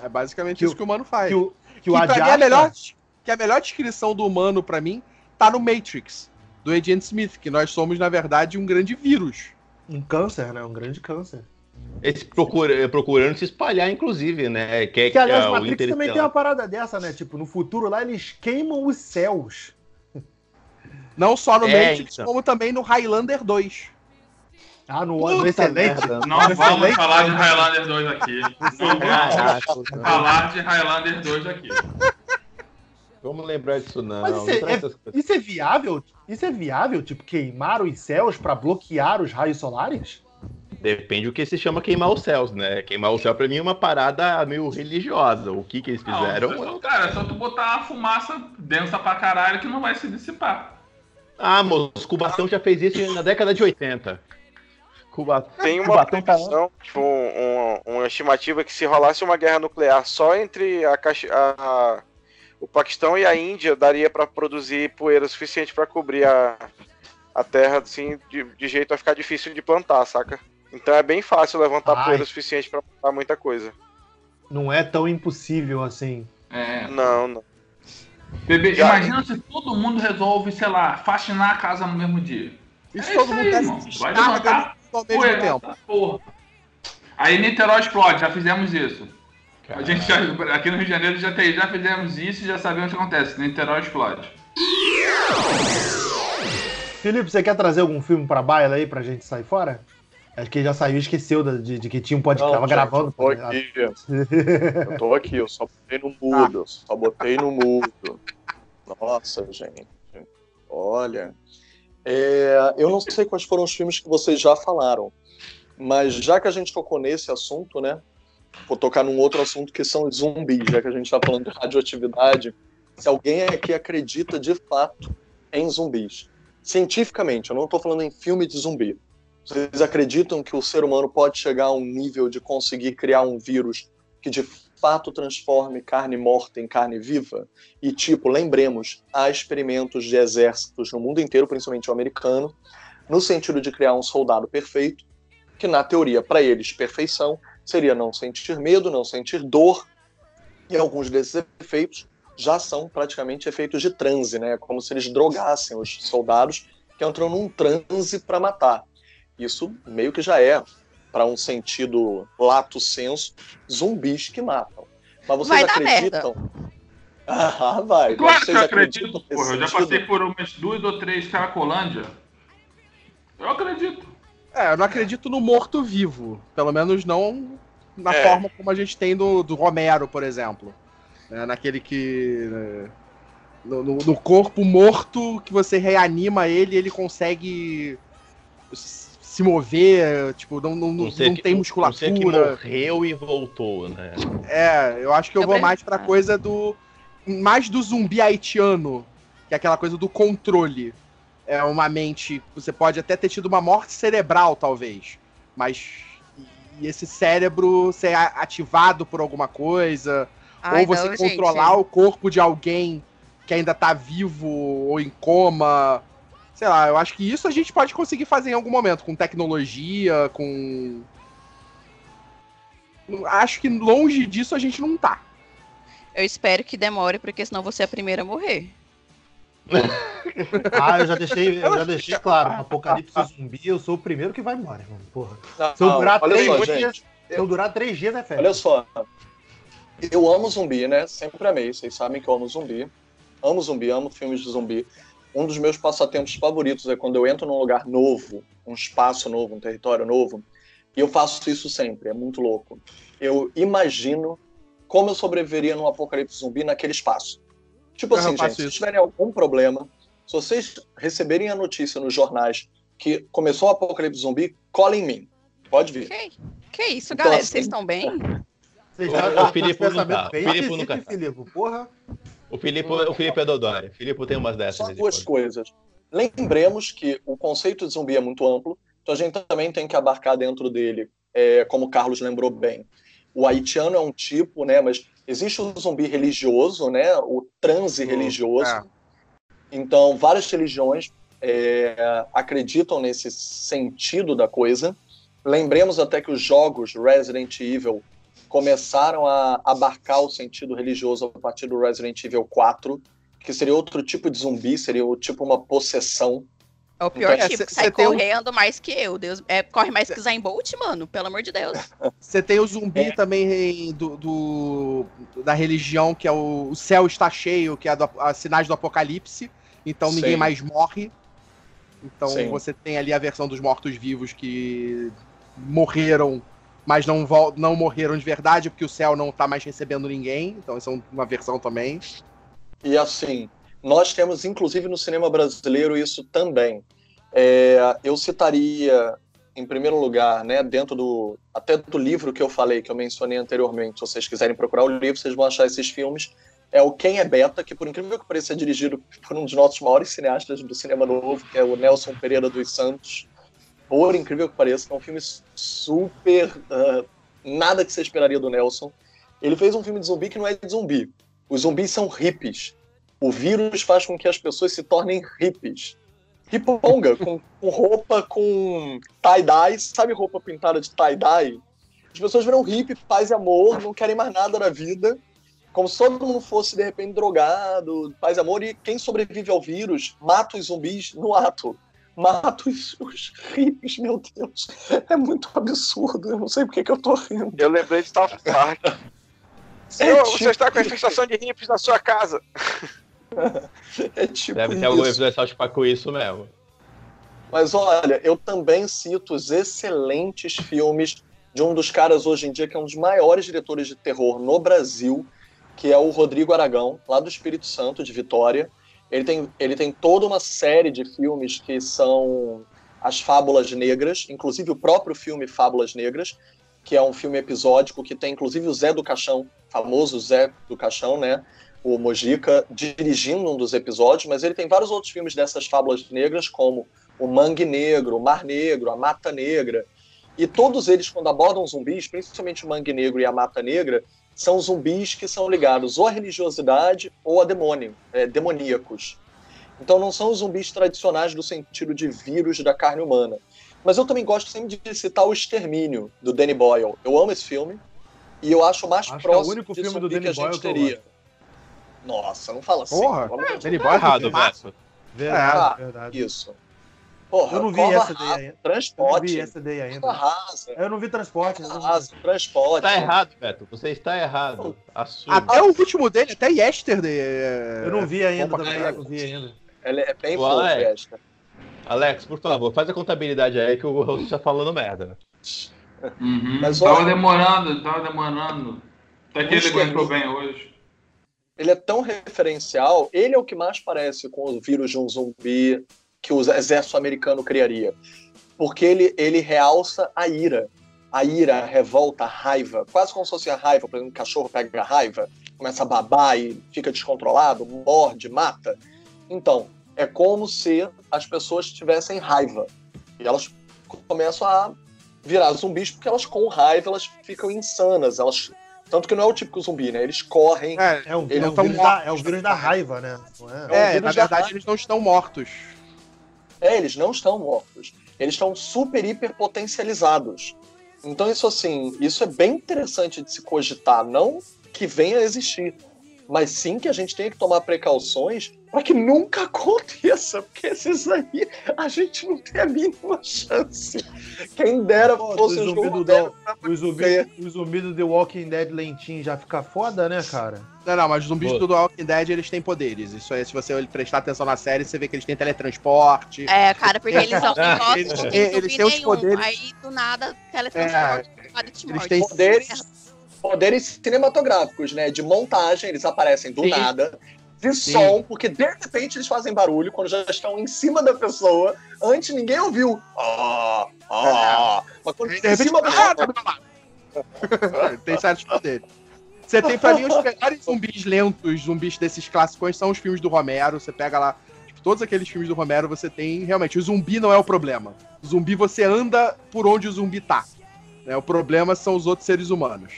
É basicamente que isso o, que o humano faz. Que o, que, que o pra mim é a melhor, que a melhor descrição do humano, para mim, tá no Matrix, do Agent Smith, que nós somos, na verdade, um grande vírus. Um câncer, né? Um grande câncer. Esse procura, procurando se espalhar, inclusive, né? Que, que aliás, o Matrix também tem uma parada dessa, né? Tipo, no futuro lá eles queimam os céus. Não só no é, Matrix, então. como também no Highlander 2. Ah, no, no excelente? Não no vamos excelente. falar de Highlander 2 aqui. Não vamos falar de Highlander 2 aqui. Vamos lembrar disso não. Mas isso, é, é, isso é viável? Isso é viável? Tipo, queimar os céus para bloquear os raios solares? Depende do que se chama queimar os céus, né? Queimar o céu pra mim é uma parada meio religiosa. O que que eles fizeram? Não, cara, é só tu botar a fumaça densa pra caralho que não vai se dissipar. Ah, moço, Cubatão já fez isso na década de 80. Cubatão, Tem uma Cubatão tá previsão, tá... tipo, um, uma estimativa que se rolasse uma guerra nuclear só entre a, a, o Paquistão e a Índia, daria para produzir poeira suficiente para cobrir a, a terra, assim, de, de jeito a ficar difícil de plantar, saca? Então é bem fácil levantar Ai. poeira suficiente para plantar muita coisa. Não é tão impossível assim. É. Não, não. Bebê, Já... imagina se todo mundo resolve, sei lá, faxinar a casa no mesmo dia. Isso é todo mundo irmão. Vai levantar ao mesmo poeira, tempo. Porra. Aí Niterói explode, já fizemos isso. A gente já, aqui no Rio de Janeiro já, tem, já fizemos isso e já sabemos o que acontece. Niterói explode. Felipe, você quer trazer algum filme pra baila aí pra gente sair fora? Acho que ele já saiu e esqueceu de, de, que tinha um podcast. Tava gravando. Eu tô aqui, eu tô aqui, eu só botei no mudo, eu só botei no mudo. Nossa, gente. Olha. É, eu não sei quais foram os filmes que vocês já falaram, Mas já que a gente tocou nesse assunto, né? Vou tocar num outro assunto que são zumbis, já que a gente está falando de radioatividade. Se alguém aqui acredita de fato em zumbis, cientificamente, eu não estou falando em filme de zumbi. Vocês acreditam que o ser humano pode chegar a um nível de conseguir criar um vírus que de fato transforme carne morta em carne viva? E, tipo, lembremos, há experimentos de exércitos no mundo inteiro, principalmente o americano, no sentido de criar um soldado perfeito, que na teoria, para eles, perfeição seria não sentir medo, não sentir dor, e alguns desses efeitos já são praticamente efeitos de transe, né? Como se eles drogassem os soldados que entram num transe para matar. Isso meio que já é, para um sentido lato senso, zumbis que matam. Mas vocês Vai acreditam? Ah, vai. Claro que vocês eu acredito, porra. Eu já passei por umas duas ou três Caracolândia. Eu acredito. É, eu não acredito no morto-vivo. Pelo menos não na É. forma como a gente tem do, do Romero, por exemplo. Né, naquele que. né, no, no- no corpo morto que você reanima ele, ele consegue se mover, tipo, não, não, não, não que- tem Um ser que musculatura. morreu e voltou, né? É, eu acho que eu Eu vou prefiro- mais pra coisa do. Mais do zumbi haitiano, que é aquela coisa do controle. É uma mente. Você pode até ter tido uma morte cerebral, talvez. Mas. E esse cérebro ser ativado por alguma coisa. Ai, ou você não, controlar gente. o corpo de alguém que ainda tá vivo ou em coma. Sei lá, eu acho que isso a gente pode conseguir fazer em algum momento, com tecnologia, com. Acho que longe disso a gente não tá. Eu espero que demore, porque senão você é a primeira a morrer. Ah, eu já deixei, eu já deixei claro. Apocalipse zumbi, eu sou o primeiro que vai embora, irmão. Porra. Não, Se eu durar três só, dias, gente. se eu durar três dias, é férias. Olha só. Eu amo zumbi, né? Sempre amei. Vocês sabem que eu amo zumbi. Amo zumbi, amo filmes de zumbi. Um dos meus passatempos favoritos é quando eu entro num lugar novo, um espaço novo, um território novo. E eu faço isso sempre, é muito louco. Eu imagino como eu sobreviveria num apocalipse zumbi naquele espaço. Tipo Eu assim, gente, se isso. tiverem algum problema, se vocês receberem a notícia nos jornais que começou o apocalipse zumbi, colhem em mim. Pode vir. Que, que isso, Então, galera? assim- Vocês estão bem? Vocês O- o Filipe não tá. O Filipe nunca hein, tá. Filipe, porra. O Filipe, o Filipe é Dodói. O Filipe tem umas dessas. Só duas coisas. Lembremos que o conceito de zumbi é muito amplo, então a gente também tem que abarcar dentro dele, é, como o Carlos lembrou bem. O haitiano é um tipo, né? Mas existe o zumbi religioso, né? O transe religioso. é. Então, várias religiões é, acreditam nesse sentido da coisa. Lembremos até que os jogos Resident Evil começaram a abarcar o sentido religioso a partir do Resident Evil 4, que seria outro tipo de zumbi, seria o tipo uma possessão. É o pior Então, tipo, cê- que sai cê tem um- correndo mais que eu. Deus, é, corre mais que Zayn Bolt, mano. Pelo amor de Deus. Você tem o zumbi É. também do, do- da religião, que é o, o céu está cheio, que é do, a sinais do apocalipse. Então Sim. ninguém mais morre. Então Sim. você tem ali a versão dos mortos-vivos que morreram, mas não, não morreram de verdade, porque o céu não tá mais recebendo ninguém. Então essa é uma versão também. E assim, nós temos inclusive no cinema brasileiro isso também. É, eu citaria, em primeiro lugar, né, dentro do até do livro que eu falei, que eu mencionei anteriormente, se vocês quiserem procurar o livro, vocês vão achar esses filmes. É o Quem é Beta, que por incrível que pareça é dirigido por um dos nossos maiores cineastas do cinema novo, que é o Nelson Pereira dos Santos. Por incrível que pareça, é um filme super. ah, nada que você esperaria do Nelson. Ele fez um filme de zumbi que não é de zumbi. Os zumbis são hippies. O vírus faz com que as pessoas se tornem hippies. Riponga, com, com roupa com tie-dye. Sabe roupa pintada de tie-dye? As pessoas viram hippie, paz e amor, não querem mais nada da vida. Como se todo mundo fosse, de repente, drogado, paz e amor. E quem sobrevive ao vírus mata os zumbis no ato. Mata os, os hippies, meu Deus. É muito absurdo. Eu não sei por que que eu tô rindo. Eu lembrei de South Park. É Senhor, tipo você está com a infestação de hippies na sua casa. É tipo Deve ter algum episódio Park com isso mesmo. Mas olha, eu também cito os excelentes filmes de um dos caras hoje em dia que é um dos maiores diretores de terror no Brasil, que é o Rodrigo Aragão, lá do Espírito Santo, de Vitória. Ele tem, ele tem toda uma série de filmes que são As Fábulas Negras, inclusive o próprio filme Fábulas Negras, que é um filme episódico que tem inclusive o Zé do Caixão, famoso Zé do Caixão, né? O Mojica dirigindo um dos episódios, mas ele tem vários outros filmes dessas fábulas negras, como o Mangue Negro, o Mar Negro, a Mata Negra. E todos eles, quando abordam zumbis, principalmente o Mangue Negro e a Mata Negra, são zumbis que são ligados ou à religiosidade ou a demônio, é, demoníacos. Então não são os zumbis tradicionais do sentido de vírus da carne humana. Mas eu também gosto sempre de citar o Extermínio, do Danny Boyle. Eu amo esse filme. E eu acho mais Acho próximo que é o único de filme do Danny que a gente Boyle teria. Nossa, não fala assim. Porra, Deus. Boyle Errado, Beto. Beto. Verdade, Ah, verdade. Isso. Porra, Eu não vi essa daí ainda. Eu não Transporte. vi essa daí ainda. Arrasa. Eu não vi transporte. eu não vi- Arrasa, transporte. Tá errado, Beto. Você está errado. Assume. Até o último dele, até Yesterday. é- Eu não vi ainda Bom pra também. Eu não vi ainda. Ela é bem fofo, Alex. por favor, faz a contabilidade aí que o Rosso tá falando merda. Uhum. Mas, tava demorando, tava demorando. Até que ele aguentou bem hoje. Ele é tão referencial, ele é o que mais parece com o vírus de um zumbi que o exército americano criaria. Porque ele, ele realça a ira. A ira, a revolta, a raiva. Quase como se fosse a raiva. Por exemplo, um cachorro pega a raiva, começa a babar e fica descontrolado, morde, mata. Então, é como se as pessoas tivessem raiva. E elas começam a virar zumbis porque elas, com raiva, elas ficam insanas. Elas... Tanto que não é o típico zumbi, né? Eles correm. É, É o, Eles é o vírus, da, é o vírus da raiva, né? Não é? É, é, na da verdade raiva. eles não estão mortos. É, eles não estão mortos. Eles estão super, hiper potencializados. Então, isso assim, isso é bem interessante de se cogitar. Não que venha a existir, mas sim que a gente tenha que tomar precauções para que nunca aconteça, porque esses aí a gente não tem a mínima chance. Quem dera Pô, fosse o um zumbi jogo do. O zumbi, o zumbi do The Walking Dead lentinho já fica foda, né, cara? Não, não, mas os zumbis Pô. do The Walking Dead, eles têm poderes. Isso aí, se você prestar atenção na série, você vê que eles têm teletransporte. É, cara, porque eles são negócios Eles- eles zumbi têm os nenhum. poderes- Aí, do nada, teletransporte, te eles têm poderes, poderes cinematográficos, né? De montagem, eles aparecem do Sim. nada. De Sim. som, porque de repente eles fazem barulho quando já estão em cima da pessoa. Antes ninguém ouviu. Ah, ah. Mas quando De em repente, cima da ah, pessoa. tá do meu lado. tem certos poderes. Você tem, pra mim, os melhores zumbis lentos, zumbis desses clássicos, são os filmes do Romero. Você pega lá, tipo, todos aqueles filmes do Romero, você tem, realmente, o zumbi não é o problema. O zumbi, você anda por onde o zumbi tá. Né? O problema são os outros seres humanos.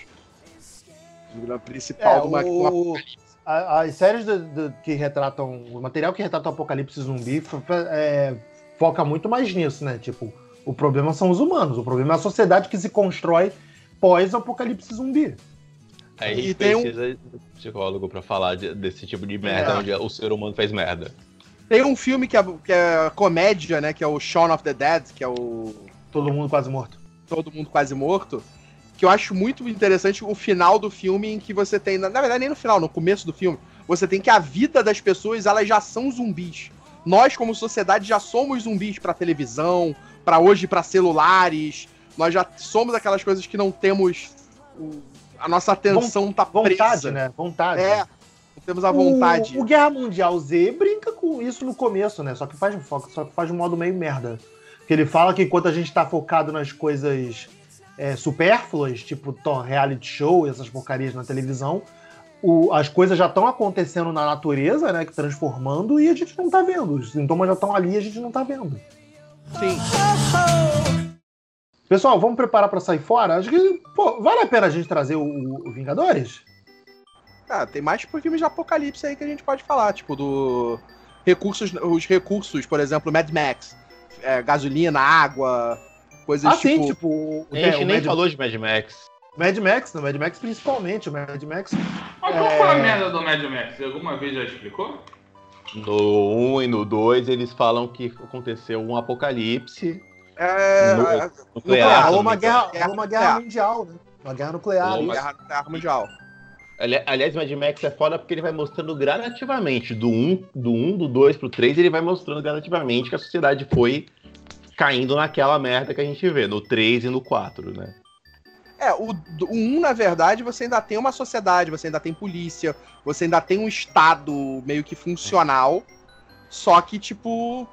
O vilão principal É, de uma, de uma o- a- as séries do- do- que retratam. O material que retrata o apocalipse zumbi é, foca muito mais nisso, né? Tipo, o problema são os humanos, o problema é a sociedade que se constrói pós-apocalipse zumbi. Aí a E gente tem um- precisa de psicólogo pra falar de- desse tipo de merda, É. onde o ser humano faz merda. Tem um filme que é, que é comédia, né? Que é o Shaun of the Dead, que é o Todo mundo quase morto. Todo Mundo Quase Morto. Que eu acho muito interessante o final do filme em que você tem. Na na verdade, nem no final, no começo do filme, você tem que a vida das pessoas, elas já são zumbis. Nós, como sociedade, já somos zumbis pra televisão, pra hoje, pra celulares. Nós já somos aquelas coisas que não temos. o- a nossa atenção tá Vontade, presa. né? Vontade. É, não temos a vontade. O, o Guerra Mundial Z brinca com isso no começo, né? Só que faz, só que faz de um modo meio merda. Que ele fala que enquanto a gente tá focado nas coisas é, supérfluas, tipo reality show e essas porcarias na televisão, o- as coisas já estão acontecendo na natureza, né? Que transformando, e a gente não tá vendo. Os sintomas já estão ali e a gente não tá vendo. Sim. Pessoal, vamos preparar pra sair fora? Acho que, pô, vale a pena a gente trazer o, o Vingadores? Ah, tem mais tipo, filmes de apocalipse aí que a gente pode falar, tipo, do. Recursos, os recursos, por exemplo, Mad Max. é, gasolina, água, coisas Ah, sim, tipo. tipo. o- A gente é, nem Mad- falou de Mad Max. Mad Max, no Mad Max principalmente, o Mad Max. Mas qual foi a merda do Mad Max? Alguma vez já explicou? No 1 e no 2, eles falam que aconteceu um apocalipse É, No- é, nuclear. rolou não uma guerra, rolou uma guerra mundial, né? Uma guerra nuclear. Uma- guerra nuclear mundial. Ali- Aliás, Mad Max é foda porque ele vai mostrando gradativamente. Do 1, do 1, do 2 pro 3, ele vai mostrando gradativamente que a sociedade foi caindo naquela merda que a gente vê, no 3 e no 4, né? É, o, o 1, na verdade, você ainda tem uma sociedade, você ainda tem polícia, você ainda tem um estado meio que funcional, só que, tipo,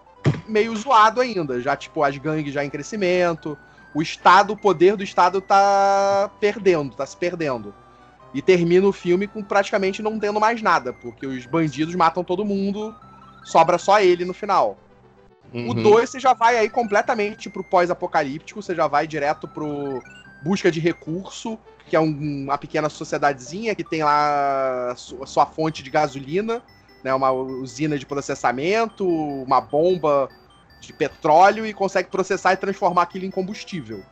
meio zoado ainda. Já, tipo, as gangues já em crescimento. O Estado, o poder do Estado tá perdendo, tá se perdendo. E termina o filme com praticamente não tendo mais nada, porque os bandidos matam todo mundo, sobra só ele no final. Uhum. O 2 você já vai aí completamente pro pós-apocalíptico, você já vai direto pro busca de recurso, que é um, uma pequena sociedadezinha que tem lá a sua, sua fonte de gasolina, né, uma usina de processamento, uma bomba de petróleo e consegue processar e transformar aquilo em combustível.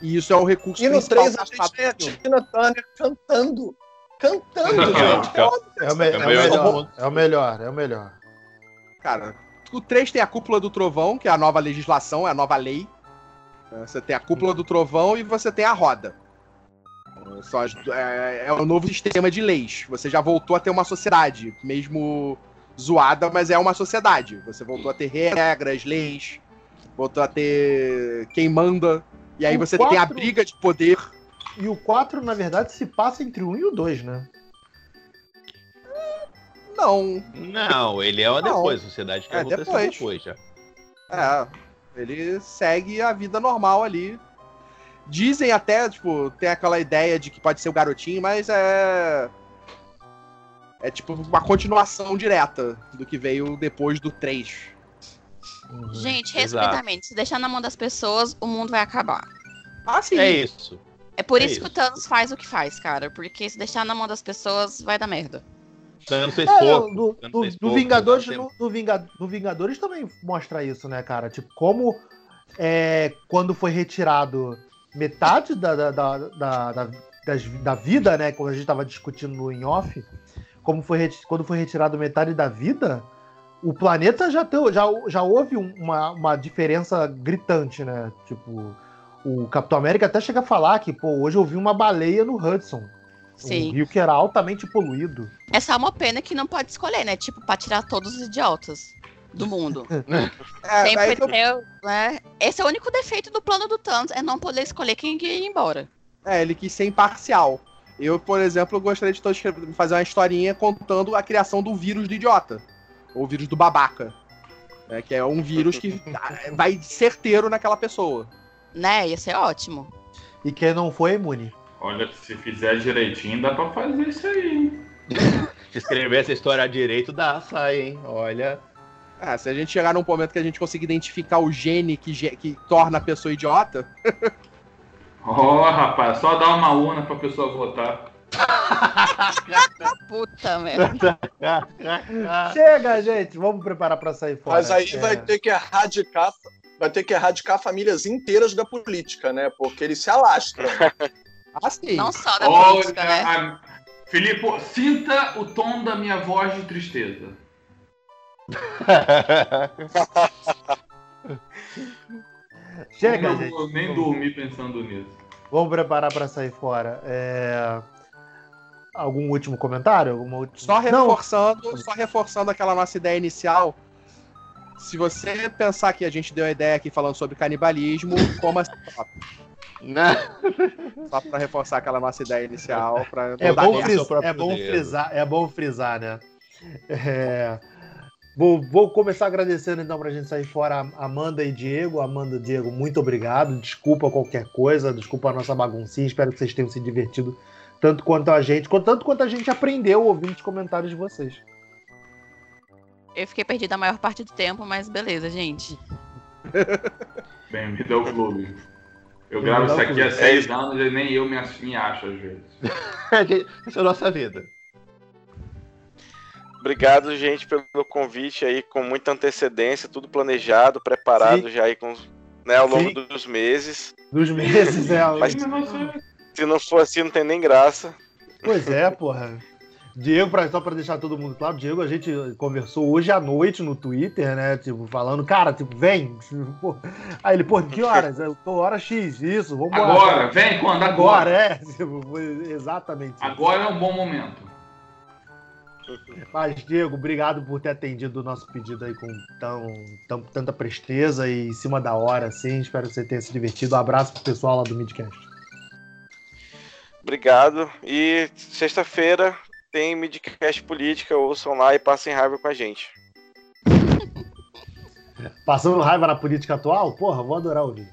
E isso é o recurso E no 3 a gente tem a Tina Turner cantando. Cantando, gente. É o, é, o melhor, é o melhor, é o melhor. Cara, o 3 tem a cúpula do trovão, que é a nova legislação, é a nova lei. Você tem a cúpula do trovão e você tem a roda. Só, é, é o novo sistema de leis. Você já voltou a ter uma sociedade, mesmo zoada, mas é uma sociedade. Você voltou a ter regras, leis, voltou a ter quem manda. E aí o você 4... tem a briga de poder. E o 4, na verdade, se passa entre o 1 e o 2, né? Não. Não, ele é depois, a sociedade que é depois. depois já. É, ele segue a vida normal ali. Dizem até, tipo, tem aquela ideia de que pode ser o garotinho, mas é. É tipo uma continuação direta do que veio depois do 3. Uhum. Gente, respeitamente, se deixar na mão das pessoas, o mundo vai acabar. Ah, sim. É isso. É por é isso, isso, que o Thanos faz o que faz, cara. Porque se deixar na mão das pessoas, vai dar merda. Thanos fez é, pouco. Do, do, do Vingadores, no, do, do Vingadores também mostra isso, né, cara? Tipo, como é, quando foi retirado metade da, da, da, da, da, da vida, né? Quando a gente estava discutindo no in-off, como foi, quando foi retirado metade da vida, o planeta já, tem, já, já houve uma, uma diferença gritante, né? Tipo, o Capitão América até chega a falar que, pô, hoje eu vi uma baleia no Hudson. Sim. Um rio que era altamente poluído. É só uma pena que não pode escolher, né? Tipo, pra tirar todos os idiotas do mundo. é, Sempre ter, né? Esse é o único defeito do plano do Thanos, é não poder escolher quem ir embora. É, ele quis ser imparcial. Eu, por exemplo, gostaria de fazer uma historinha contando a criação do vírus do idiota. Ou vírus do babaca. Né, que é um vírus que vai certeiro naquela pessoa. Né, ia ser ótimo. E quem não foi imune. Olha, se fizer direitinho, dá pra fazer isso aí. se escrever essa história direito, dá, sai, hein? Olha. Ah, se a gente chegar num momento que a gente conseguir identificar o gene que, que torna a pessoa idiota. Ó, oh, rapaz, só dar uma urna pra pessoa votar. Puta merda. Chega, gente, vamos preparar pra sair fora. Mas aí é. vai ter que erradicar, vai ter que erradicar famílias inteiras da política, né? Porque eles se alastram. Ah, sim. Não só da Olha, política, né? A... Filipe, sinta o tom da minha voz de tristeza. Chega, eu gente. nem dormi pensando nisso. Vamos preparar para sair fora. É... Algum último comentário? Alguma última... Só reforçando, só reforçando aquela nossa ideia inicial. Se você pensar que a gente deu a ideia aqui falando sobre canibalismo, coma. Né? Só para reforçar aquela nossa ideia inicial. É, bom, frisar, é, bom frisar, é bom frisar, né? É... Vou, vou, começar agradecendo então pra gente sair fora Amanda e Diego. Amanda e Diego, muito obrigado. Desculpa qualquer coisa, desculpa a nossa baguncinha. Espero que vocês tenham se divertido tanto quanto a gente, tanto quanto a gente aprendeu ouvindo os comentários de vocês. Eu fiquei perdida a maior parte do tempo, mas beleza, gente. Bem, me deu o clube. Eu gravo isso aqui há seis anos e nem eu me, me acho às vezes. Essa é a nossa vida. Obrigado, gente, pelo convite aí, com muita antecedência, tudo planejado, preparado Sim. já aí com, né, ao longo Sim. dos meses. Dos meses, é. Mas, se não for assim, não tem nem graça. Pois é, porra. Diego, pra, só para deixar todo mundo claro, Diego, a gente conversou hoje à noite no Twitter, né? Tipo, falando, cara, tipo, vem. Aí ele, pô, que horas? Eu tô hora X, isso, vambora. Agora, vem quando? Agora. agora é, tipo, exatamente. Agora é um bom momento. Mas, Diego, obrigado por ter atendido o nosso pedido aí com tão, tão, tanta presteza e em cima da hora, assim. Espero que você tenha se divertido. Um abraço pro pessoal lá do Midcast. Obrigado. E sexta-feira tem Midcast Política. Ouçam lá e passem raiva com a gente. Passando raiva na política atual? Porra, vou adorar ouvir.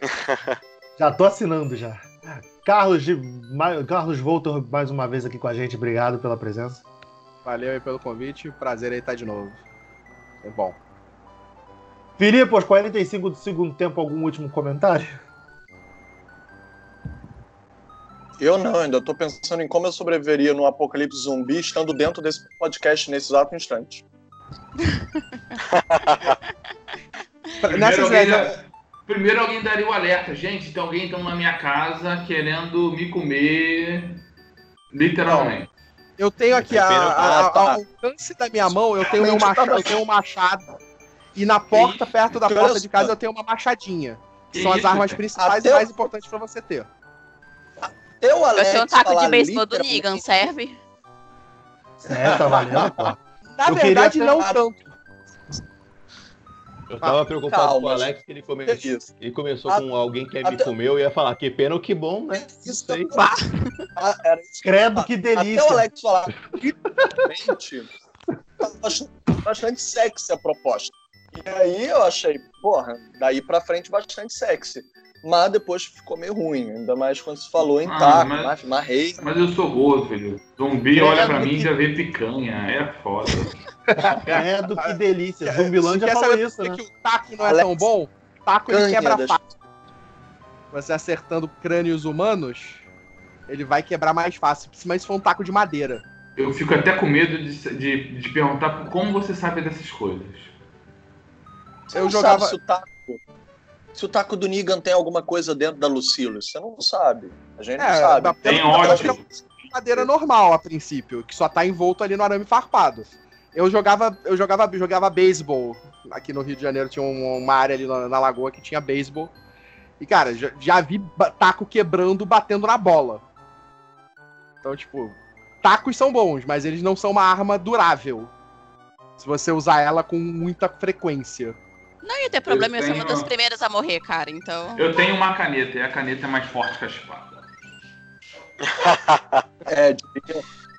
já tô assinando já. Carlos, de, Carlos Voltor mais uma vez aqui com a gente. Obrigado pela presença. Valeu aí pelo convite. Prazer aí estar de novo. É bom. Filipe, aos 45 do segundo tempo, algum último comentário? Eu não, ainda estou pensando em como eu sobreviveria no apocalipse zumbi estando dentro desse podcast nesse exato instante. primeiro, alguém, da... primeiro alguém daria o alerta. Gente, tem alguém então na minha casa querendo me comer literalmente. Eu tenho aqui a, a, a, alcance da minha mão, eu tenho, meu machado, eu tenho um machado. E na porta, perto da porta de casa, eu tenho uma machadinha. Que são as armas principais e mais importantes para você ter. Eu, Alex, eu tenho um taco de beisebol do Negan, serve? É, tá valendo, pô. Na eu verdade, não tanto. Eu tava preocupado Calma, com o Alex, que ele, come... ele começou a... com alguém que me comeu e ia falar, que pena ou que bom, né? Isso aí. Ah, era Credo, que delícia. Até o Alex falar, literalmente, bastante sexy a proposta. E aí eu achei, porra, daí pra frente bastante sexy mas depois ficou meio ruim, ainda mais quando se falou em ah, taco, mas, marrei. Mas eu sou gordo, filho. Zumbi é, olha pra mim e já vê picanha, é foda. É do que delícia. Zumbilândia já falou isso, né? que o taco não é Alex, tão bom? Taco ele quebra das... fácil. Você acertando crânios humanos, ele vai quebrar mais fácil, principalmente se for um taco de madeira. Eu fico até com medo de, de, de perguntar como você sabe dessas coisas. Você eu jogava. Sabe se o taco se o taco do Negan tem alguma coisa dentro da Lucille. Você não sabe. A gente é, não sabe. Tem ótimo. É madeira normal a princípio, que só tá envolto ali no arame farpado. Eu jogava, eu jogava, jogava beisebol. Aqui no Rio de Janeiro tinha uma área ali na, na lagoa que tinha beisebol. E, cara, já, já vi taco quebrando, batendo na bola. Então, tipo, tacos são bons, mas eles não são uma arma durável. Se você usar ela com muita frequência. Não ia ter problema, eu, eu ser uma das primeiras a morrer, cara, então. Eu tenho uma caneta, e a caneta é mais forte que a espada. é,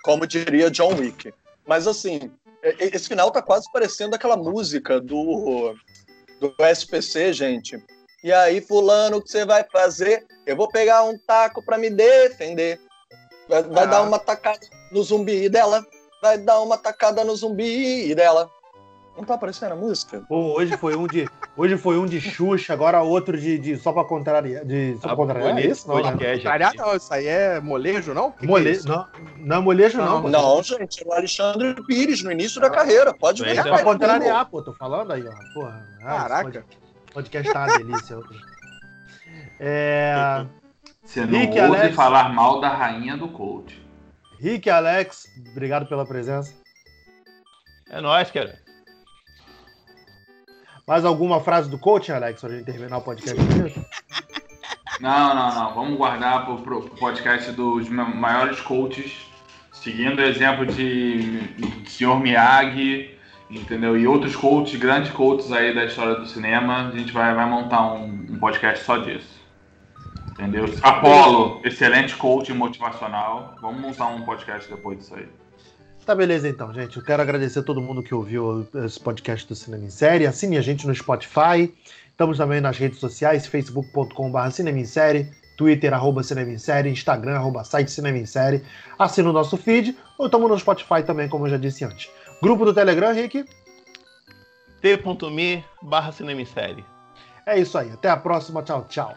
como diria John Wick. Mas assim, esse final tá quase parecendo aquela música do, do SPC, gente. E aí, fulano, o que você vai fazer? Eu vou pegar um taco para me defender. Vai, vai ah. dar uma tacada no zumbi dela. Vai dar uma tacada no zumbi dela. Não tá aparecendo a música? Pô, hoje foi um de, hoje foi um de Xuxa, agora outro de, de só pra contrariar. De, só pra contrariar. É isso? Não, né? Contrariar não, isso aí é molejo, não? Que Mole... Que é não, não é molejo, não. Não, não gente, é o Alexandre Pires, no início da carreira. Pode ver. É pra contrariar, pô, tô falando aí, ó. Porra. Ah, Caraca. Podcast tá uma delícia. É. Você não Rick, ouve Alex... falar mal da rainha do coach. Rick Alex, obrigado pela presença. É nóis, cara. Mais alguma frase do coach, Alex, pra gente terminar o podcast? Não, não, não. Vamos guardar pro, pro podcast dos maiores coaches, seguindo o exemplo de Sr. Miyagi, entendeu? E outros coaches, grandes coaches aí da história do cinema. A gente vai, vai montar um, um podcast só disso. Entendeu? Apolo, excelente coach motivacional. Vamos montar um podcast depois disso aí. Tá beleza então, gente. Eu quero agradecer a todo mundo que ouviu esse podcast do Cinema em Série. Assine a gente no Spotify. Estamos também nas redes sociais, facebook.com.br Cinema em Série, Twitter, arroba Cinema em Série, Instagram, arroba site Cinema em Série. Assina o nosso feed ou estamos no Spotify também, como eu já disse antes. Grupo do Telegram, Rick? t.me barra Cinema em Série. É isso aí. Até a próxima. Tchau, tchau.